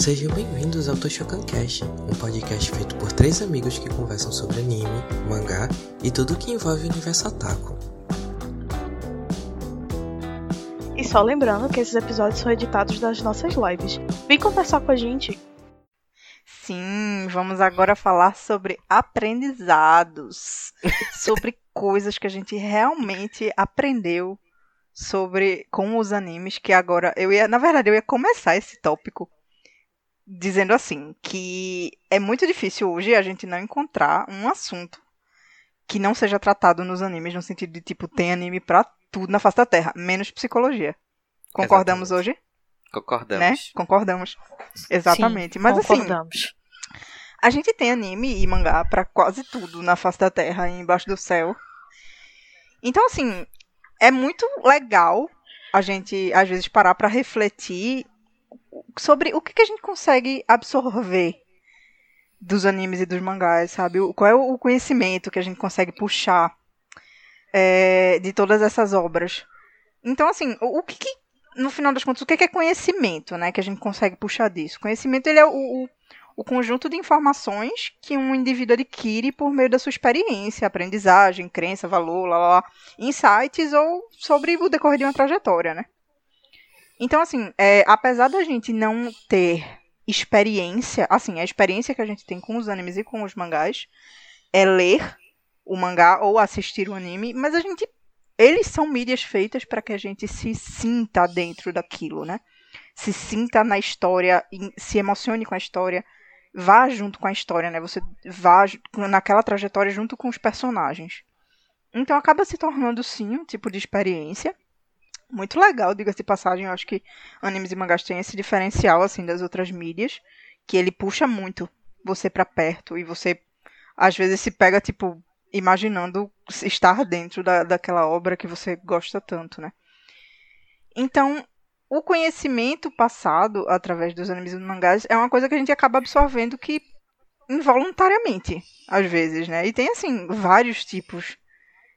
Sejam bem-vindos ao Toshokan Cast, um podcast feito por três amigos que conversam sobre anime, mangá e tudo que envolve o universo Otaku. E só lembrando que esses episódios são editados das nossas lives. Vem conversar com a gente. Sim, vamos agora falar sobre aprendizados, sobre coisas que a gente realmente aprendeu sobre com os animes que agora eu ia, na verdade, eu ia começar esse tópico dizendo assim, que é muito difícil hoje a gente não encontrar um assunto que não seja tratado nos animes no sentido de tipo tem anime pra tudo na face da Terra, menos psicologia. Concordamos Exatamente. hoje? Concordamos. Né? Concordamos. Exatamente. Mas assim, Concordamos. a gente tem anime e mangá pra quase tudo na face da Terra e embaixo do céu. Então, assim, é muito legal a gente, às vezes, parar pra refletir sobre o que, que a gente consegue absorver dos animes e dos mangás, sabe? Qual é o conhecimento que a gente consegue puxar é, de todas essas obras. Então, assim, o, o que, que, no final das contas, o que, que é conhecimento, né? Que a gente consegue puxar disso? Conhecimento, ele é o, o, o conjunto de informações que um indivíduo adquire por meio da sua experiência, aprendizagem, crença, valor, lá, lá, lá, insights ou sobre o decorrer de uma trajetória, né? Então, assim, é, apesar da gente não ter experiência, assim, a experiência que a gente tem com os animes e com os mangás é ler o mangá ou assistir o anime, mas a gente. Eles são mídias feitas para que a gente se sinta dentro daquilo, né? Se sinta na história, se emocione com a história, vá junto com a história, né? Você vá naquela trajetória junto com os personagens. Então acaba se tornando sim um tipo de experiência muito legal, diga-se de passagem. Eu acho que animes e mangás têm esse diferencial assim das outras mídias, que ele puxa muito você pra perto e você às vezes se pega tipo imaginando estar dentro da, daquela obra que você gosta tanto, né? Então, o conhecimento passado através dos animes e mangás é uma coisa que a gente acaba absorvendo que involuntariamente, às vezes, né? E tem assim vários tipos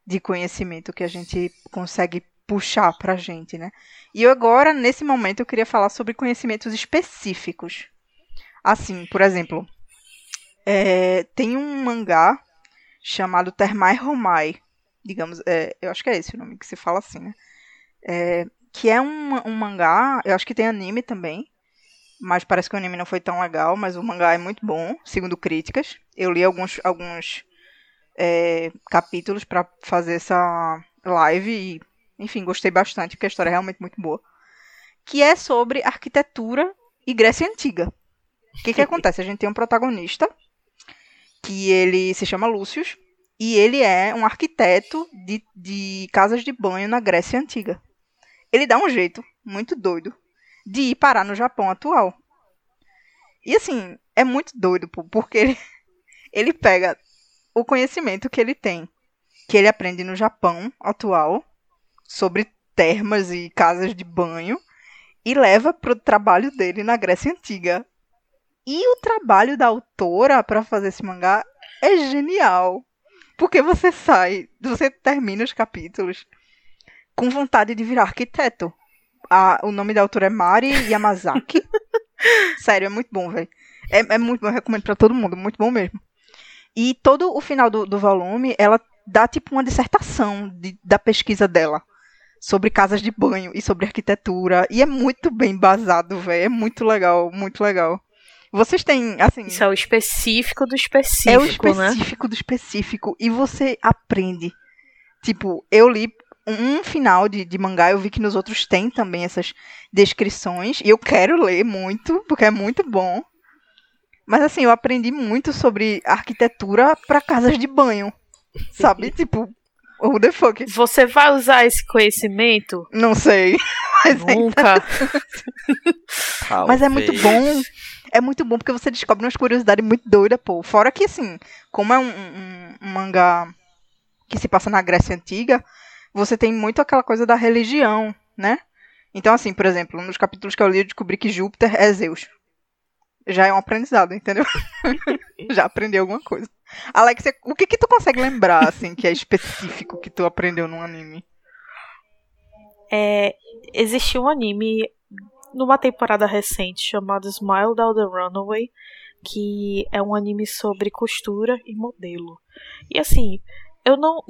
de conhecimento que a gente consegue puxar pra gente, né? E eu agora, nesse momento, eu queria falar sobre conhecimentos específicos. Assim, por exemplo, é, tem um mangá chamado Termai Romai, digamos, é, eu acho que é esse o nome que se fala assim, né? É, que é um, um mangá, eu acho que tem anime também, mas parece que o anime não foi tão legal, mas o mangá é muito bom, segundo críticas. Eu li alguns, alguns é, capítulos pra fazer essa live e, enfim, gostei bastante, porque a história é realmente muito boa. Que é sobre arquitetura e Grécia Antiga. O que, que acontece? A gente tem um protagonista que ele se chama Lúcius e ele é um arquiteto de, de casas de banho na Grécia Antiga. Ele dá um jeito muito doido de ir parar no Japão atual. E assim, é muito doido, porque ele, ele pega o conhecimento que ele tem, que ele aprende no Japão atual, sobre termas e casas de banho, e leva pro trabalho dele na Grécia Antiga. E o trabalho da autora para fazer esse mangá é genial. Porque você sai, você termina os capítulos com vontade de virar arquiteto. A- o nome da autora é Mari Yamazaki. Sério, é muito bom, velho. É, é muito bom, eu recomendo pra todo mundo, muito bom mesmo. E todo o final do, do volume, ela dá tipo uma dissertação de- da pesquisa dela sobre casas de banho e sobre arquitetura. E é muito bem embasado, velho. É muito legal, muito legal. Vocês têm, assim. Isso é o específico do específico, É o né? específico do específico. E você aprende. Tipo, eu li um final de, de mangá, eu vi que nos outros tem também essas descrições. E eu quero ler muito, porque é muito bom. Mas assim, eu aprendi muito sobre arquitetura para casas de banho. Sabe? tipo, who the fuck? Você vai usar esse conhecimento? Não sei. Mas é, Nunca. mas é muito bom. É muito bom porque você descobre umas curiosidades muito doidas, pô. Fora que, assim, como é um, um- um mangá que se passa na Grécia Antiga, você tem muito aquela coisa da religião, né? Então, assim, por exemplo, nos capítulos que eu li, eu descobri que Júpiter é Zeus. Já é um aprendizado, entendeu? Já aprendi alguma coisa. Alex, o que que tu consegue lembrar, assim, que é específico que tu aprendeu num anime? É, existiu um anime numa temporada recente chamada Smile Down the Runaway, que é um anime sobre costura e modelo. E assim, eu não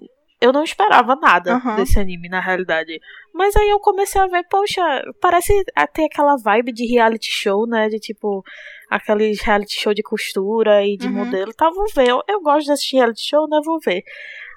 eu não esperava nada Uhum. desse anime, na realidade. Mas aí eu comecei a ver, poxa, parece ter aquela vibe de reality show, né? De tipo, aqueles reality show de costura e de Uhum. modelo. Tá, vou ver. Eu, eu gosto desse reality show, né? Vou ver.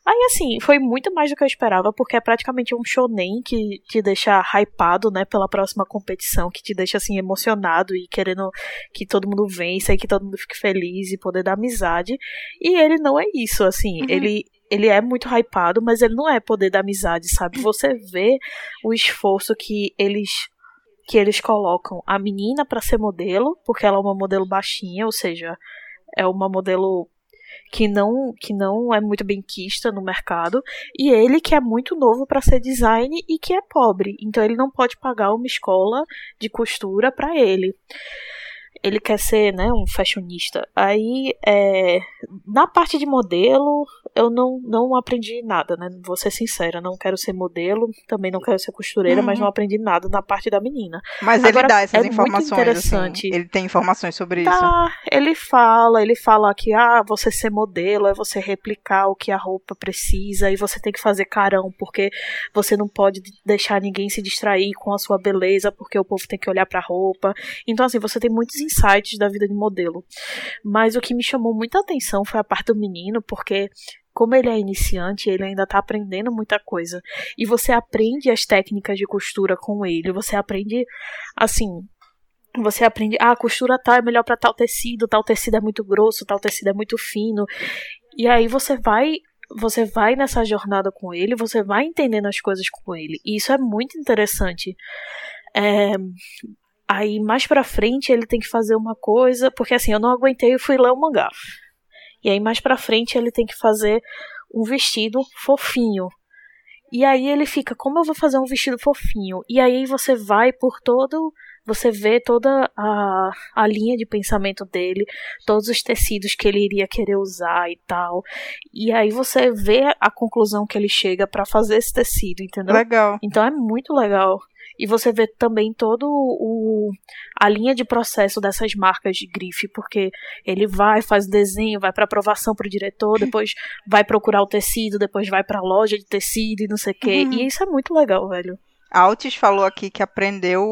Aí, assim, foi muito mais do que eu esperava, porque é praticamente um shonen que te deixa hypado, né, pela próxima competição, que te deixa, assim, emocionado e querendo que todo mundo vença e que todo mundo fique feliz e poder dar amizade. E ele não é isso, assim, Uhum. ele. Ele é muito hypado, mas ele não é poder da amizade, sabe? Você vê o esforço que eles que eles colocam a menina pra ser modelo, porque ela é uma modelo baixinha, ou seja, é uma modelo que não que não é muito bem quista no mercado, e ele que é muito novo pra ser design e que é pobre, então ele não pode pagar uma escola de costura pra ele. Ele quer ser, né, um fashionista. Aí, é, na parte de modelo, eu não, não aprendi nada, né? Vou ser sincera, não quero ser modelo, também não quero ser costureira, mas Uhum. não aprendi nada na parte da menina. Mas ele Agora, dá essas é muito informações, assim. interessante. Ele tem informações sobre isso. Tá, ele fala, ele fala que ah, você ser modelo é você replicar o que a roupa precisa e você tem que fazer carão porque você não pode deixar ninguém se distrair com a sua beleza porque o povo tem que olhar pra roupa. Então assim, você tem muitos insights da vida de modelo. Mas o que me chamou muita atenção foi a parte do menino, porque como ele é iniciante, ele ainda tá aprendendo muita coisa. E você aprende as técnicas de costura com ele, você aprende assim, você aprende, ah, costura tal é melhor para tal tecido, tal tecido é muito grosso, tal tecido é muito fino. E aí você vai, você vai nessa jornada com ele, você vai entendendo as coisas com ele. E isso é muito interessante. É, aí mais pra frente ele tem que fazer uma coisa, porque assim, eu não aguentei e fui ler o mangá. E aí mais pra frente ele tem que fazer um vestido fofinho. E aí ele fica, como eu vou fazer um vestido fofinho? E aí você vai por todo você vê toda a, a linha de pensamento dele, todos os tecidos que ele iria querer usar e tal. E aí você vê a conclusão que ele chega pra fazer esse tecido, entendeu? Legal. Então é muito legal. E você vê também todo o a linha de processo dessas marcas de grife, porque ele vai, faz o desenho, vai para aprovação pro diretor, depois vai procurar o tecido, depois vai pra loja de tecido e não sei o quê. Uhum. E isso é muito legal, velho. A Altis falou aqui que aprendeu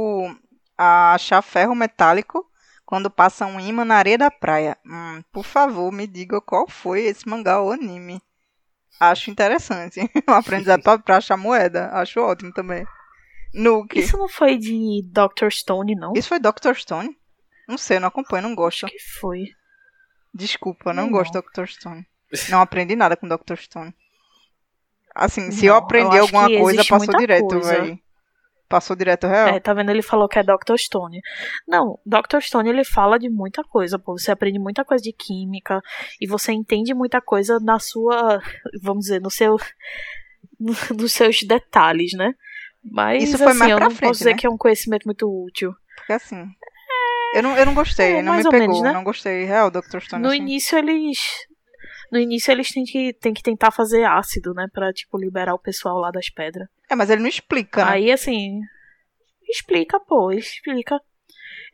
a achar ferro metálico quando passa um imã na areia da praia. Hum, por favor, me diga qual foi esse mangá ou anime. Acho interessante. Um aprendizado pra achar moeda. Acho ótimo também. Nuke. Isso, Isso não foi de Dr. Stone, não? foi Dr. Stone? Não sei, não acompanho, não gosto. Acho que foi. Desculpa, não, Não. gosto de Dr. Stone. Não aprendi nada com Dr. Stone. Assim, se Não, eu aprendi eu alguma coisa, passou direto, velho. Passou direto real. É, tá vendo? Ele falou que é Dr. Stone. Não, Dr. Stone ele fala de muita coisa, pô. Você aprende muita coisa de química e você entende muita coisa na sua, vamos dizer, no seu, no- nos seus detalhes, né? Mas Isso foi assim, mais eu pra não frente, posso dizer né? que é um conhecimento muito útil. Porque assim. Eu não, eu não gostei, É, não me pegou. menos, né? Não gostei. Real, Dr. Stone. No assim. início eles no início eles têm que, têm que tentar fazer ácido, né, Pra, tipo liberar o pessoal lá das pedras. É, mas ele não explica, né? Aí, assim, explica, pô, explica.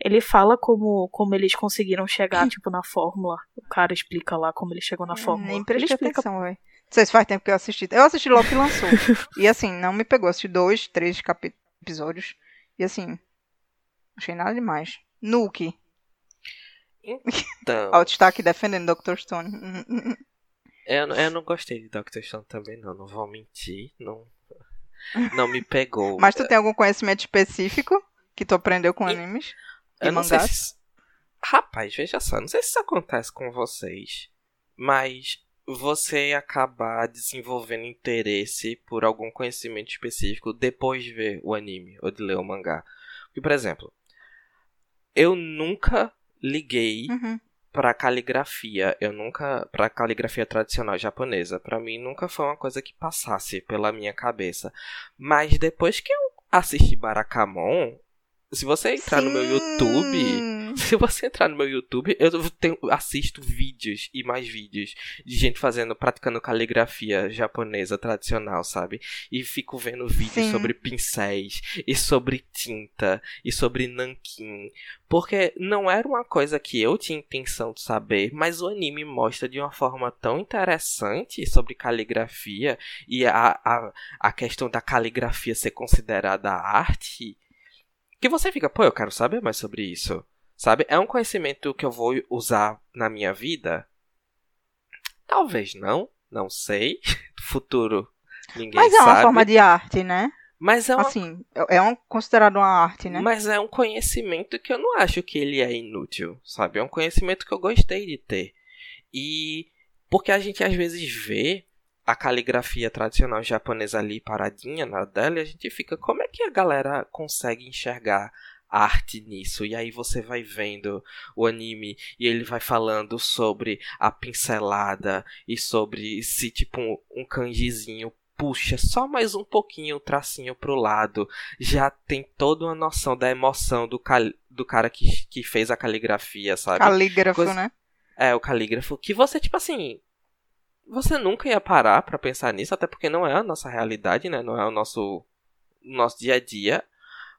Ele fala como, como eles conseguiram chegar, tipo, na fórmula. O cara explica lá como ele chegou na fórmula. Nem ele prestei explica. atenção, velho. Não sei se faz tempo que eu assisti. Eu assisti logo que lançou. e assim, não me pegou. Assisti dois, três capi- episódios. E assim, achei nada demais. Nuke. Então, Alt está aqui defendendo Dr. Stone. Eu, eu não gostei de Dr. Stone também, não. Não vou mentir. Não, não me pegou. Mas tu tem algum conhecimento específico que tu aprendeu com E- animes? E Eu não sei mangás? se... Rapaz, veja só, não sei se isso acontece com vocês, mas você acabar desenvolvendo interesse por algum conhecimento específico depois de ver o anime ou de ler o mangá. Porque, por exemplo, eu nunca liguei Uhum. pra caligrafia, eu nunca pra caligrafia tradicional japonesa, pra mim nunca foi uma coisa que passasse pela minha cabeça. Mas depois que eu assisti Barakamon, se você entrar no meu YouTube, Se você entrar no meu YouTube, eu tenho, assisto vídeos e mais vídeos de gente fazendo, praticando caligrafia japonesa tradicional, sabe? E fico vendo vídeos Sim. sobre pincéis, e sobre tinta, e sobre nanquim. Porque não era uma coisa que eu tinha intenção de saber, mas o anime mostra de uma forma tão interessante sobre caligrafia e a, a, a questão da caligrafia ser considerada arte que você fica, pô, eu quero saber mais sobre isso. Sabe? É um conhecimento que eu vou usar na minha vida? Talvez não, não sei. Futuro ninguém Mas é sabe. uma forma de arte, né? Mas é uma... Assim, é um, considerado uma arte, né? Mas é um conhecimento que eu não acho que ele é inútil, sabe? É um conhecimento que eu gostei de ter. E porque a gente às vezes vê a caligrafia tradicional japonesa ali paradinha na dela e a gente fica, como é que a galera consegue enxergar arte nisso. E aí você vai vendo o anime e ele vai falando sobre a pincelada e sobre se tipo um, um kanjizinho puxa só mais um pouquinho o tracinho pro lado, já tem toda uma noção da emoção do, cal do cara que, que fez a caligrafia, sabe? Calígrafo, Coisa... né? É, o calígrafo. Que você, tipo assim. Você nunca ia parar para pensar nisso, até porque não é a nossa realidade, né? Não é o nosso, nosso dia a dia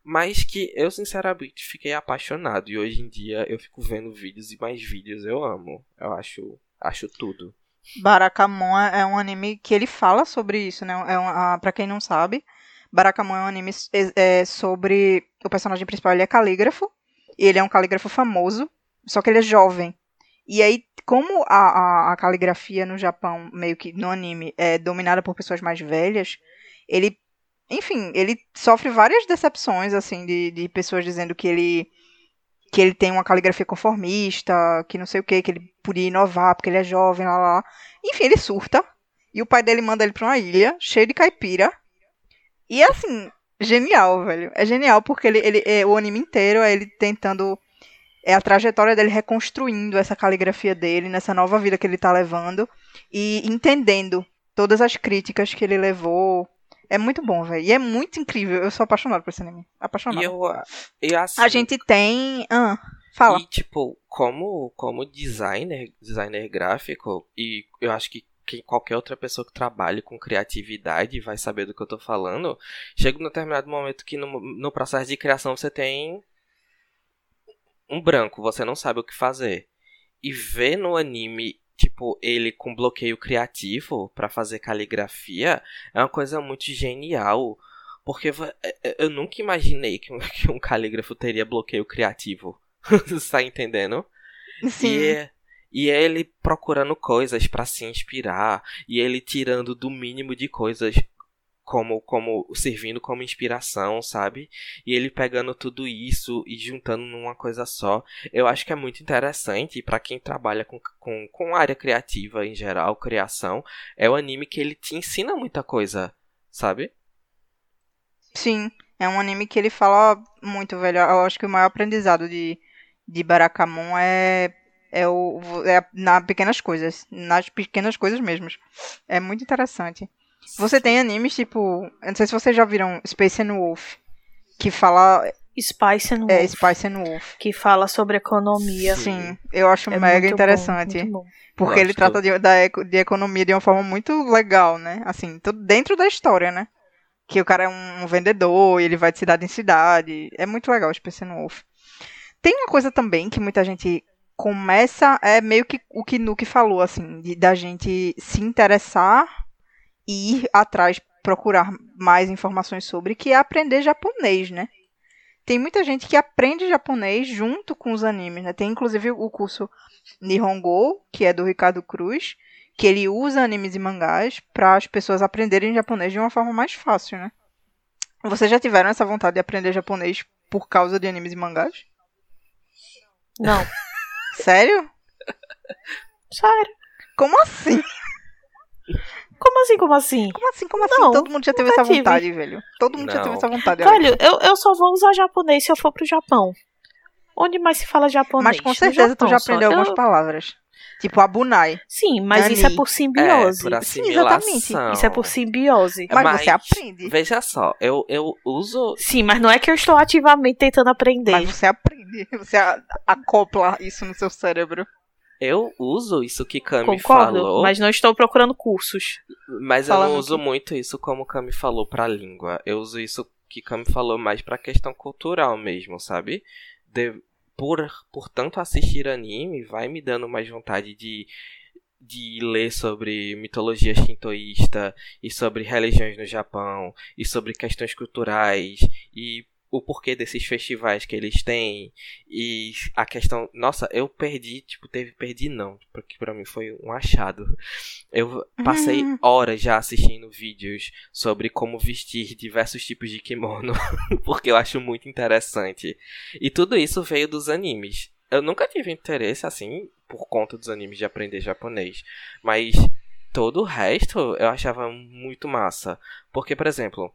mas que eu sinceramente fiquei apaixonado e hoje em dia eu fico vendo vídeos e mais vídeos, eu amo. Eu acho, acho tudo. Barakamon é um anime que ele fala sobre isso, né? É um, para quem não sabe, Barakamon é um anime é, sobre o personagem principal, ele é calígrafo, e ele é um calígrafo famoso, só que ele é jovem. E aí, como a, a, a caligrafia no Japão, meio que no anime, é dominada por pessoas mais velhas, ele enfim, ele sofre várias decepções, assim, de, de pessoas dizendo que ele que ele tem uma caligrafia conformista, que não sei o que, que ele podia inovar porque ele é jovem, lá, lá. Enfim, ele surta. E o pai dele manda ele pra uma ilha cheia de caipira. E é assim, genial, velho. É genial porque ele, ele é, o anime inteiro é ele tentando. É a trajetória dele reconstruindo essa caligrafia dele, nessa nova vida que ele tá levando. E entendendo todas as críticas que ele levou é muito bom, velho. E é muito incrível. Eu sou apaixonado por esse anime. Apaixonado. E eu, eu assim, A gente tem. Ah, fala. E, tipo, como, como designer, designer gráfico, e eu acho que quem, qualquer outra pessoa que trabalhe com criatividade vai saber do que eu tô falando. Chega um determinado momento que no, no processo de criação você tem um branco, você não sabe o que fazer. E ver no anime tipo, ele com bloqueio criativo para fazer caligrafia é uma coisa muito genial. Porque é, é, eu nunca imaginei que um, que um calígrafo teria bloqueio criativo. Você tá entendendo? Sim. E, e ele procurando coisas para se inspirar. E ele tirando do mínimo de coisas como como servindo como inspiração, sabe? E ele pegando tudo isso e juntando numa coisa só. Eu acho que é muito interessante para quem trabalha com, com, com área criativa em geral, criação, é o anime que ele te ensina muita coisa, sabe? Sim, é um anime que ele fala muito, velho. Eu acho que o maior aprendizado de, de Barakamon é é, o, é nas pequenas coisas, nas pequenas coisas mesmo. É muito interessante. Você tem animes tipo. Eu não sei se vocês já viram Space and Wolf. Que fala. Spice and é, Wolf. É, Spice and Wolf. Que fala sobre economia. Sim, eu acho é mega interessante. Bom, porque ele trata de, da, de economia de uma forma muito legal, né? Assim, tudo dentro da história, né? Que o cara é um vendedor e ele vai de cidade em cidade. É muito legal o Space and Wolf. Tem uma coisa também que muita gente começa. É meio que o que Nuke falou, assim, de, da gente se interessar ir atrás procurar mais informações sobre, que é aprender japonês, né? Tem muita gente que aprende japonês junto com os animes, né? Tem inclusive o curso Nihongo, que é do Ricardo Cruz, que ele usa animes e mangás para as pessoas aprenderem japonês de uma forma mais fácil, né? Vocês já tiveram essa vontade de aprender japonês por causa de animes e mangás? Não. Sério? Sério. Como assim? Como assim, como assim? Como assim, como assim? Não, Todo mundo já teve essa vontade, tive. velho. Todo mundo não. já teve essa vontade. Velho, eu, eu só vou usar japonês se eu for pro Japão. Onde mais se fala japonês? Mas com certeza tu já aprendeu só. algumas eu... palavras. Tipo a Bunai. Sim, mas Nani. isso é por simbiose. É, por Sim, exatamente. Isso é por simbiose. Mas, você aprende. Veja só, eu, eu uso. Sim, mas não é que eu estou ativamente tentando aprender. Mas você aprende. Você a- acopla isso no seu cérebro. Eu uso isso que Cami Concordo, falou. mas não estou procurando cursos. Mas eu não uso muito isso como Cami falou pra língua. Eu uso isso que Cami falou mais pra questão cultural mesmo, sabe? De- por, por tanto assistir anime, vai me dando mais vontade de, de ler sobre mitologia shintoísta e sobre religiões no Japão e sobre questões culturais e o porquê desses festivais que eles têm e a questão, nossa, eu perdi, tipo, teve perdi não, porque pra mim foi um achado. Eu passei horas já assistindo vídeos sobre como vestir diversos tipos de kimono, porque eu acho muito interessante. E tudo isso veio dos animes. Eu nunca tive interesse assim por conta dos animes de aprender japonês, mas todo o resto eu achava muito massa. Porque, por exemplo,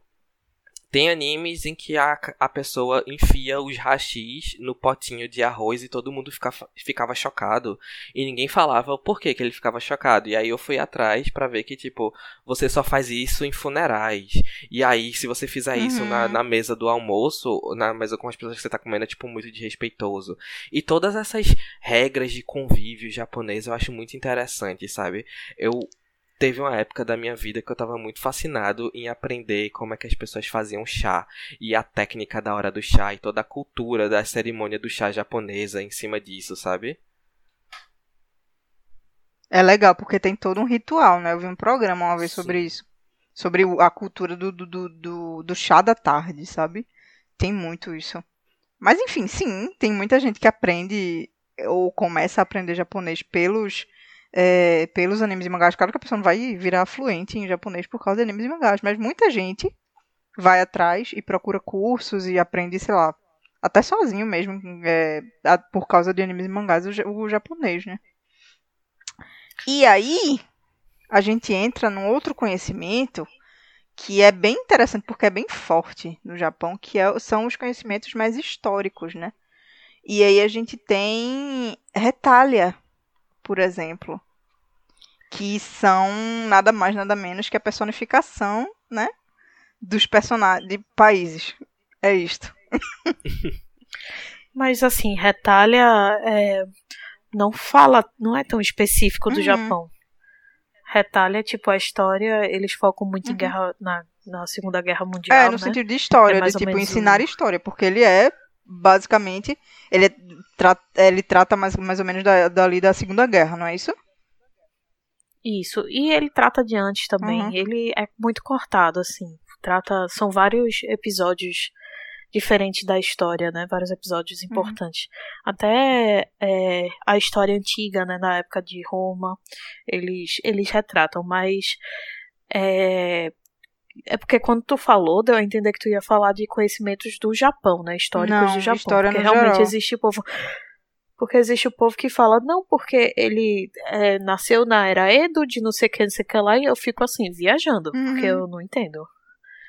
tem animes em que a, a pessoa enfia os hashis no potinho de arroz e todo mundo fica, ficava chocado. E ninguém falava o porquê que ele ficava chocado. E aí eu fui atrás pra ver que, tipo, você só faz isso em funerais. E aí, se você fizer isso Uhum. na, na mesa do almoço, na mesa com as pessoas que você tá comendo, é, tipo, muito desrespeitoso. E todas essas regras de convívio japonês eu acho muito interessante, sabe? Eu teve uma época da minha vida que eu tava muito fascinado em aprender como é que as pessoas faziam chá e a técnica da hora do chá e toda a cultura da cerimônia do chá japonesa em cima disso, sabe? É legal, porque tem todo um ritual, né? Eu vi um programa uma vez Sim. sobre isso. Sobre a cultura do, do, do, do, do chá da tarde, sabe? Tem muito isso. Mas enfim, sim, tem muita gente que aprende ou começa a aprender japonês pelos, é, pelos animes e mangás. Claro que a pessoa não vai virar fluente em japonês por causa de animes e mangás, mas muita gente vai atrás e procura cursos e aprende, sei lá, até sozinho mesmo, é, por causa de animes e mangás, o, o japonês, né? E aí, a gente entra num outro conhecimento que é bem interessante, porque é bem forte no Japão, que é- são os conhecimentos mais históricos, né? E aí a gente tem retalha, por exemplo, que são nada mais, nada menos que a personificação, né? Dos personagens, de países. É isto. Mas assim, retalha é, não fala, não é tão específico do Uhum. Japão. Retalha, tipo, a história, eles focam muito em Uhum. guerra na, na Segunda Guerra Mundial, É, no né? sentido de história, É de tipo ensinar história, porque ele é basicamente ele, é, tra- ele trata mais, mais ou menos da, dali da Segunda Guerra, não é isso? Isso. E ele trata de antes também. Uhum. Ele é muito cortado, assim. Trata. São vários episódios diferentes da história, né? Vários episódios Uhum. importantes. Até é, a história antiga, né? Na época de Roma, eles, eles retratam, mas. É, é porque quando tu falou, deu a entender que tu ia falar de conhecimentos do Japão, né? Históricos Não, do Japão. história porque realmente geral. existe povo. Porque existe o povo que fala, não, porque ele é, nasceu na era Edo, de não sei o que, não sei o que lá, e eu fico assim, viajando, Uhum. porque eu não entendo.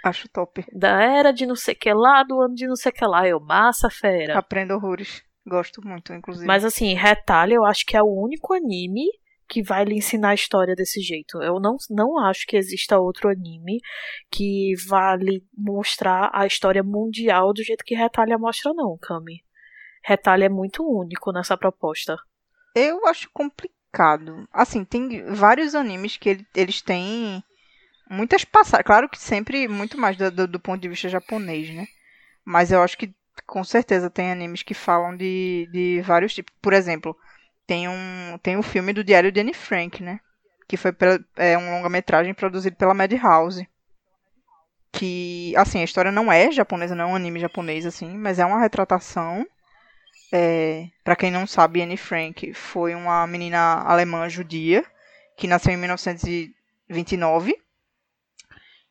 Acho top. Da era de não sei o que lá, do ano de não sei o que lá, eu, massa fera. Aprendo horrores. Gosto muito, inclusive. Mas assim, Retalha eu acho que é o único anime que vai lhe ensinar a história desse jeito. Eu não, não acho que exista outro anime que vá lhe mostrar a história mundial do jeito que Retalha mostra, não, Kami. Retalha é muito único nessa proposta. Eu acho complicado. Assim, tem vários animes que ele- eles têm muitas passagens. Claro que sempre muito mais do, do- do ponto de vista japonês, né? Mas eu acho que com certeza tem animes que falam de, de vários tipos. Por exemplo, tem um, tem um filme do Diário de Anne Frank, né? Que foi pela- é, um longa-metragem produzido pela Madhouse. Que, assim, a história não é japonesa, não é um anime japonês, assim, mas é uma retratação é, para quem não sabe, Anne Frank foi uma menina alemã judia que nasceu em 1929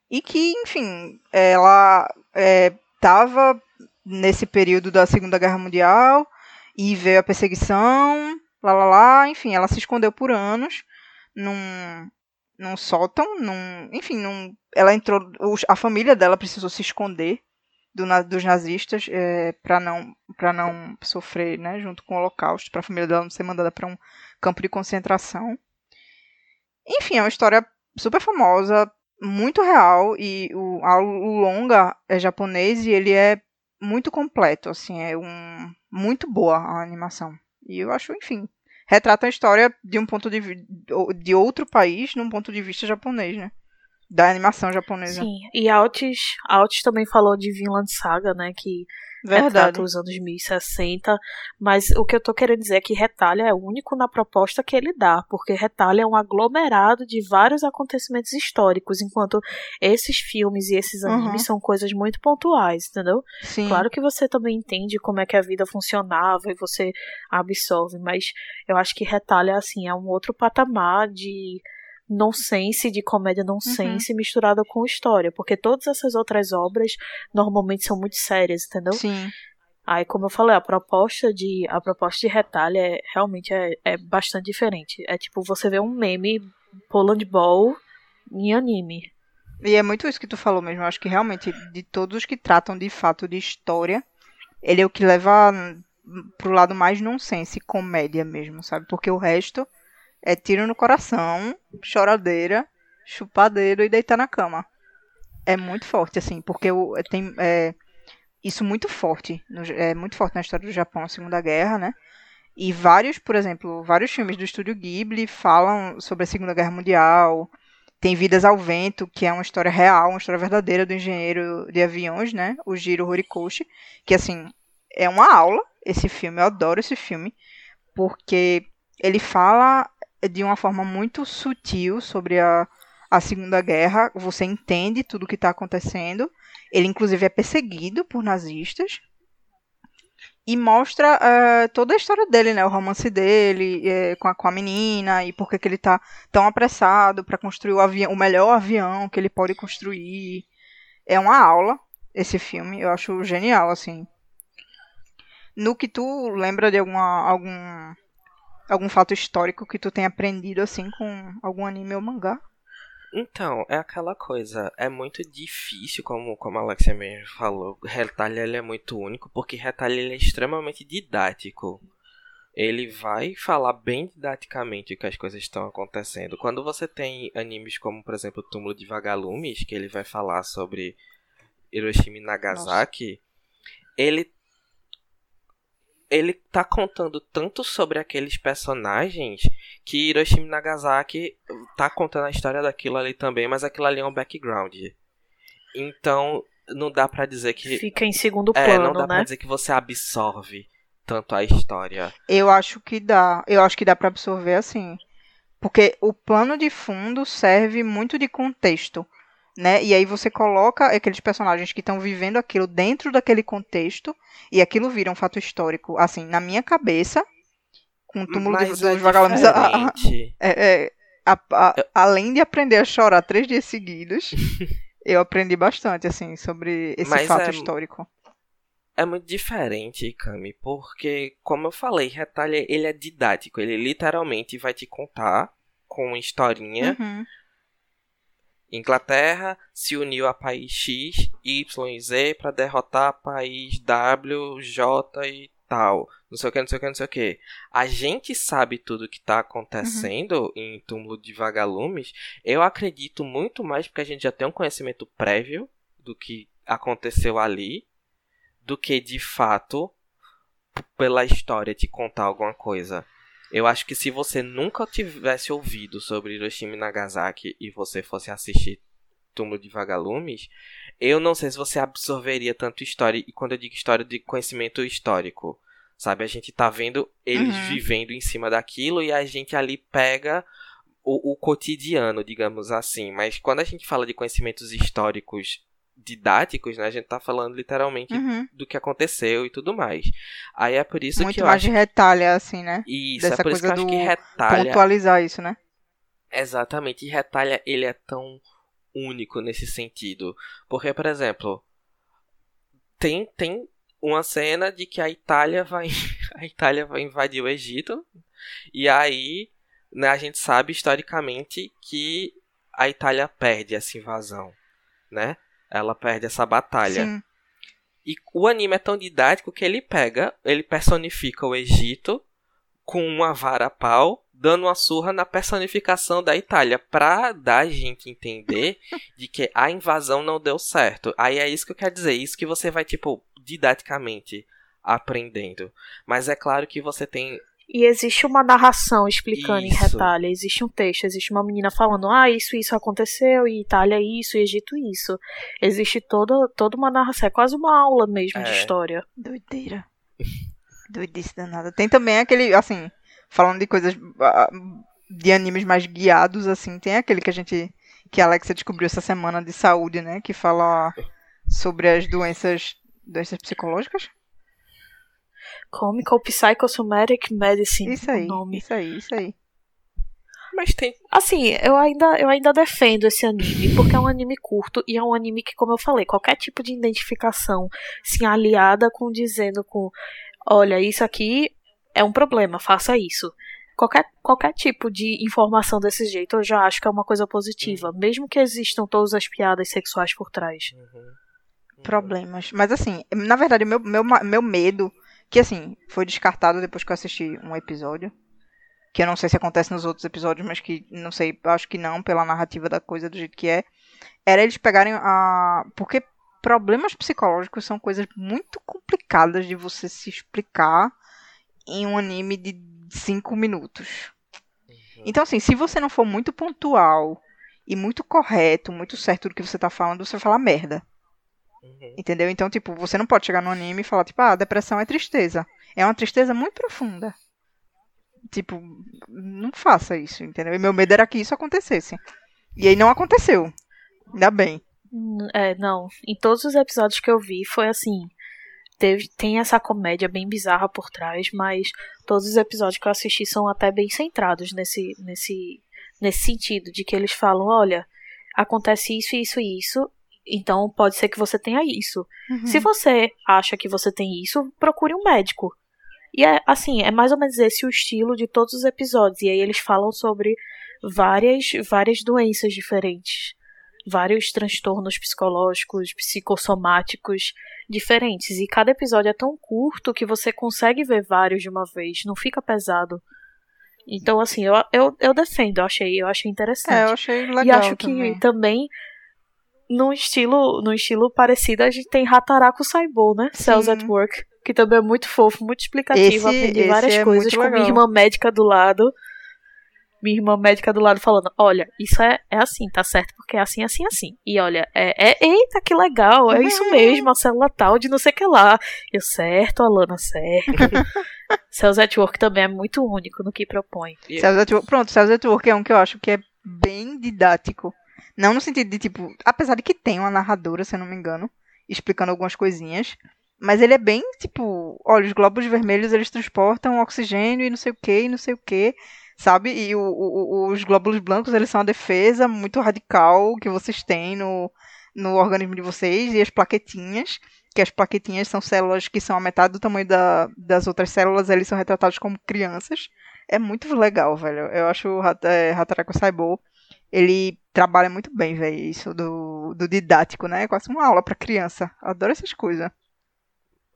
e que, enfim, ela estava nesse período da Segunda Guerra Mundial e veio a perseguição, lá lá lá, enfim, ela se escondeu por anos num, num sótão, num, enfim, num, ela entrou, a família dela precisou se esconder do, dos nazistas é, para não para não sofrer, né, junto com o Holocausto, para a família dela não ser mandada para um campo de concentração. Enfim, é uma história super famosa, muito real e o, o longa é japonês e ele é muito completo, assim, é um muito boa a animação. E eu acho, enfim, retrata a história de um ponto de de outro país num ponto de vista japonês, né? Da animação japonesa. Sim, e Altis, Altis também falou de Vinland Saga, né, que Verdade. retrata os anos 1060, mas o que eu tô querendo dizer é que Retalha é único na proposta que ele dá, porque Retalha é um aglomerado de vários acontecimentos históricos, enquanto esses filmes e esses animes uhum. são coisas muito pontuais, entendeu? Sim. Claro que você também entende como é que a vida funcionava e você absorve, mas eu acho que Retalha, assim, é um outro patamar de nonsense, de comédia nonsense uhum. misturada com história, porque todas essas outras obras normalmente são muito sérias, entendeu? Sim. Aí, como eu falei, a proposta de a proposta de retalho é realmente é, é bastante diferente. É tipo você vê um meme Poland Ball em anime. E é muito isso que tu falou mesmo. Eu acho que realmente de todos os que tratam de fato de história, ele é o que leva pro lado mais nonsense, comédia mesmo, sabe? Porque o resto é tiro no coração, choradeira, chupadeiro e deitar na cama. É muito forte, assim, porque tem é, isso muito forte, é muito forte na história do Japão, Segunda Guerra, né? E vários, por exemplo, vários filmes do estúdio Ghibli falam sobre a Segunda Guerra Mundial. Tem Vidas ao Vento, que é uma história real, uma história verdadeira do engenheiro de aviões, né? O Jiro Horikoshi, que assim, é uma aula esse filme, eu adoro esse filme, porque ele fala de uma forma muito sutil sobre a, a Segunda Guerra. Você entende tudo o que está acontecendo. Ele, inclusive, é perseguido por nazistas. E mostra uh, toda a história dele, né? O romance dele uh, com, a, com a menina e por que ele está tão apressado para construir o, avião, o melhor avião que ele pode construir. É uma aula esse filme. Eu acho genial, assim. No que tu lembra de alguma, algum algum fato histórico que tu tenha aprendido assim com algum anime ou mangá? Então, é aquela coisa, é muito difícil, como, como a Alexia mesmo falou, Retalha ele é muito único, porque Retalha ele é extremamente didático. Ele vai falar bem didaticamente o que as coisas estão acontecendo. Quando você tem animes como, por exemplo, Túmulo de Vagalumes, que ele vai falar sobre Hiroshima e Nagasaki, Nossa. ele ele tá contando tanto sobre aqueles personagens que Hiroshima e Nagasaki tá contando a história daquilo ali também, mas aquilo ali é um background. Então, não dá para dizer que fica em segundo plano, é, não dá né? para dizer que você absorve tanto a história. Eu acho que dá. Eu acho que dá para absorver assim. Porque o plano de fundo serve muito de contexto né? E aí você coloca aqueles personagens que estão vivendo aquilo dentro daquele contexto e aquilo vira um fato histórico. Assim, na minha cabeça, com o túmulo Mas de, dos é vagalumes. É, é, a, a, além de aprender a chorar três dias seguidos, eu aprendi bastante, assim, sobre esse Mas fato é, histórico. É muito diferente, Cami, porque, como eu falei, Retalha, ele é didático. Ele literalmente vai te contar com uma historinha. Uhum Inglaterra se uniu a país X, Y e Z para derrotar país W, J e tal. Não sei o que, não sei o que, não sei o que. A gente sabe tudo o que está acontecendo uhum. em Túmulo de Vagalumes. Eu acredito muito mais porque a gente já tem um conhecimento prévio do que aconteceu ali do que de fato pela história te contar alguma coisa. Eu acho que se você nunca tivesse ouvido sobre Hiroshima e Nagasaki e você fosse assistir Túmulo de Vagalumes, eu não sei se você absorveria tanto história. E quando eu digo história, de conhecimento histórico. Sabe, a gente tá vendo eles uhum. vivendo em cima daquilo e a gente ali pega o, o cotidiano, digamos assim. Mas quando a gente fala de conhecimentos históricos didáticos, né? A gente tá falando literalmente uhum. do que aconteceu e tudo mais. Aí é por isso Muito que eu mais acho... de retalha, assim, né? Isso, é Dessa é por isso que eu acho que retalha... Pontualizar isso, né? Exatamente. E retalha, ele é tão único nesse sentido. Porque, por exemplo, tem, tem uma cena de que a Itália vai... a Itália vai invadir o Egito. E aí, né, a gente sabe historicamente que a Itália perde essa invasão, né? Ela perde essa batalha. Sim. E o anime é tão didático que ele pega, ele personifica o Egito com uma vara pau, dando uma surra na personificação da Itália, pra dar a gente entender de que a invasão não deu certo. Aí é isso que eu quero dizer, isso que você vai, tipo, didaticamente aprendendo. Mas é claro que você tem e existe uma narração explicando Isso. em retalho, existe um texto, existe uma menina falando, ah, isso, isso aconteceu, e Itália isso, e Egito isso. Existe toda, toda uma narração, é quase uma aula mesmo de É. história. Doideira. Doidice danada. Tem também aquele, assim, falando de coisas ah, de animes mais guiados, assim, tem aquele que a gente. que a Alexia descobriu essa semana de saúde, né? Que fala sobre as doenças. doenças psicológicas? Comical Psychosomatic Medicine. Isso aí. nome. Isso aí, isso aí. Mas tem. Assim, eu ainda, eu ainda defendo esse anime, porque é um anime curto e é um anime que, como eu falei, qualquer tipo de identificação, assim, aliada com dizendo com, olha, isso aqui é um problema, faça isso. Qualquer, qualquer tipo de informação desse jeito eu já acho que é uma coisa positiva, mesmo que existam todas as piadas sexuais por trás. Uhum. Problemas. Mas assim, na verdade, meu, meu, meu medo, que assim, foi descartado depois que eu assisti um episódio. Que eu não sei se acontece nos outros episódios, mas que não sei, acho que não, pela narrativa da coisa do jeito que é. Era eles pegarem a. Porque problemas psicológicos são coisas muito complicadas de você se explicar em um anime de 5 minutos. Uhum. Então, assim, se você não for muito pontual e muito correto, muito certo do que você tá falando, você vai falar merda. Uhum. Entendeu? Então, tipo, você não pode chegar no anime e falar, tipo, ah, depressão é tristeza. É uma tristeza muito profunda. Tipo, não faça isso, entendeu? E meu medo era que isso acontecesse. E aí não aconteceu. Ainda bem. N- É, não. Em todos os episódios que eu vi foi assim. Teve, tem essa comédia bem bizarra por trás, mas todos os episódios que eu assisti são até bem centrados nesse, nesse, nesse sentido, de que eles falam, olha, acontece isso, isso e isso, então pode ser que você tenha isso. Se você acha que você tem isso, procure um médico. E é assim, é mais ou menos esse o estilo de todos os episódios. E aí eles falam sobre várias, várias doenças diferentes. Vários transtornos psicológicos, psicossomáticos diferentes. E cada episódio é tão curto que você consegue ver vários de uma vez. Não fica pesado. Então, assim, eu, eu, eu defendo, eu achei, eu achei interessante. É, eu achei legal E acho também. que também, num estilo, num estilo parecido, a gente tem Hataraku Saibou, né? Cells at Work. Que também é muito fofo, muito explicativo. Esse- Aprendi esse várias é coisas com minha irmã médica do lado. Minha irmã médica do lado falando, olha, isso é, é assim, tá certo? Porque é assim, assim, assim. E olha, é, é eita, que legal, é isso mesmo, a célula tal de não sei o que lá. Eu, certo, Alana, certo. Cells at Work também é muito único no que propõe. Cells at Work- Pronto, Cells at Work é um que eu acho que é bem didático. Não no sentido de, tipo, apesar de que tem uma narradora, se eu não me engano, explicando algumas coisinhas. Mas ele é bem, tipo, olha, os glóbulos vermelhos eles transportam oxigênio e não sei o que, e não sei o que, sabe? E o- o- os glóbulos brancos, eles são uma defesa muito radical que vocês têm no, no organismo de vocês. E as plaquetinhas, que as plaquetinhas são células que são a metade do tamanho da- das outras células, eles são retratados como crianças. É muito legal, velho. Eu acho o Hat- é, Hataraku Saibou, ele trabalha muito bem, velho, isso do, do didático, né? É quase uma aula pra criança. Adoro essas coisas.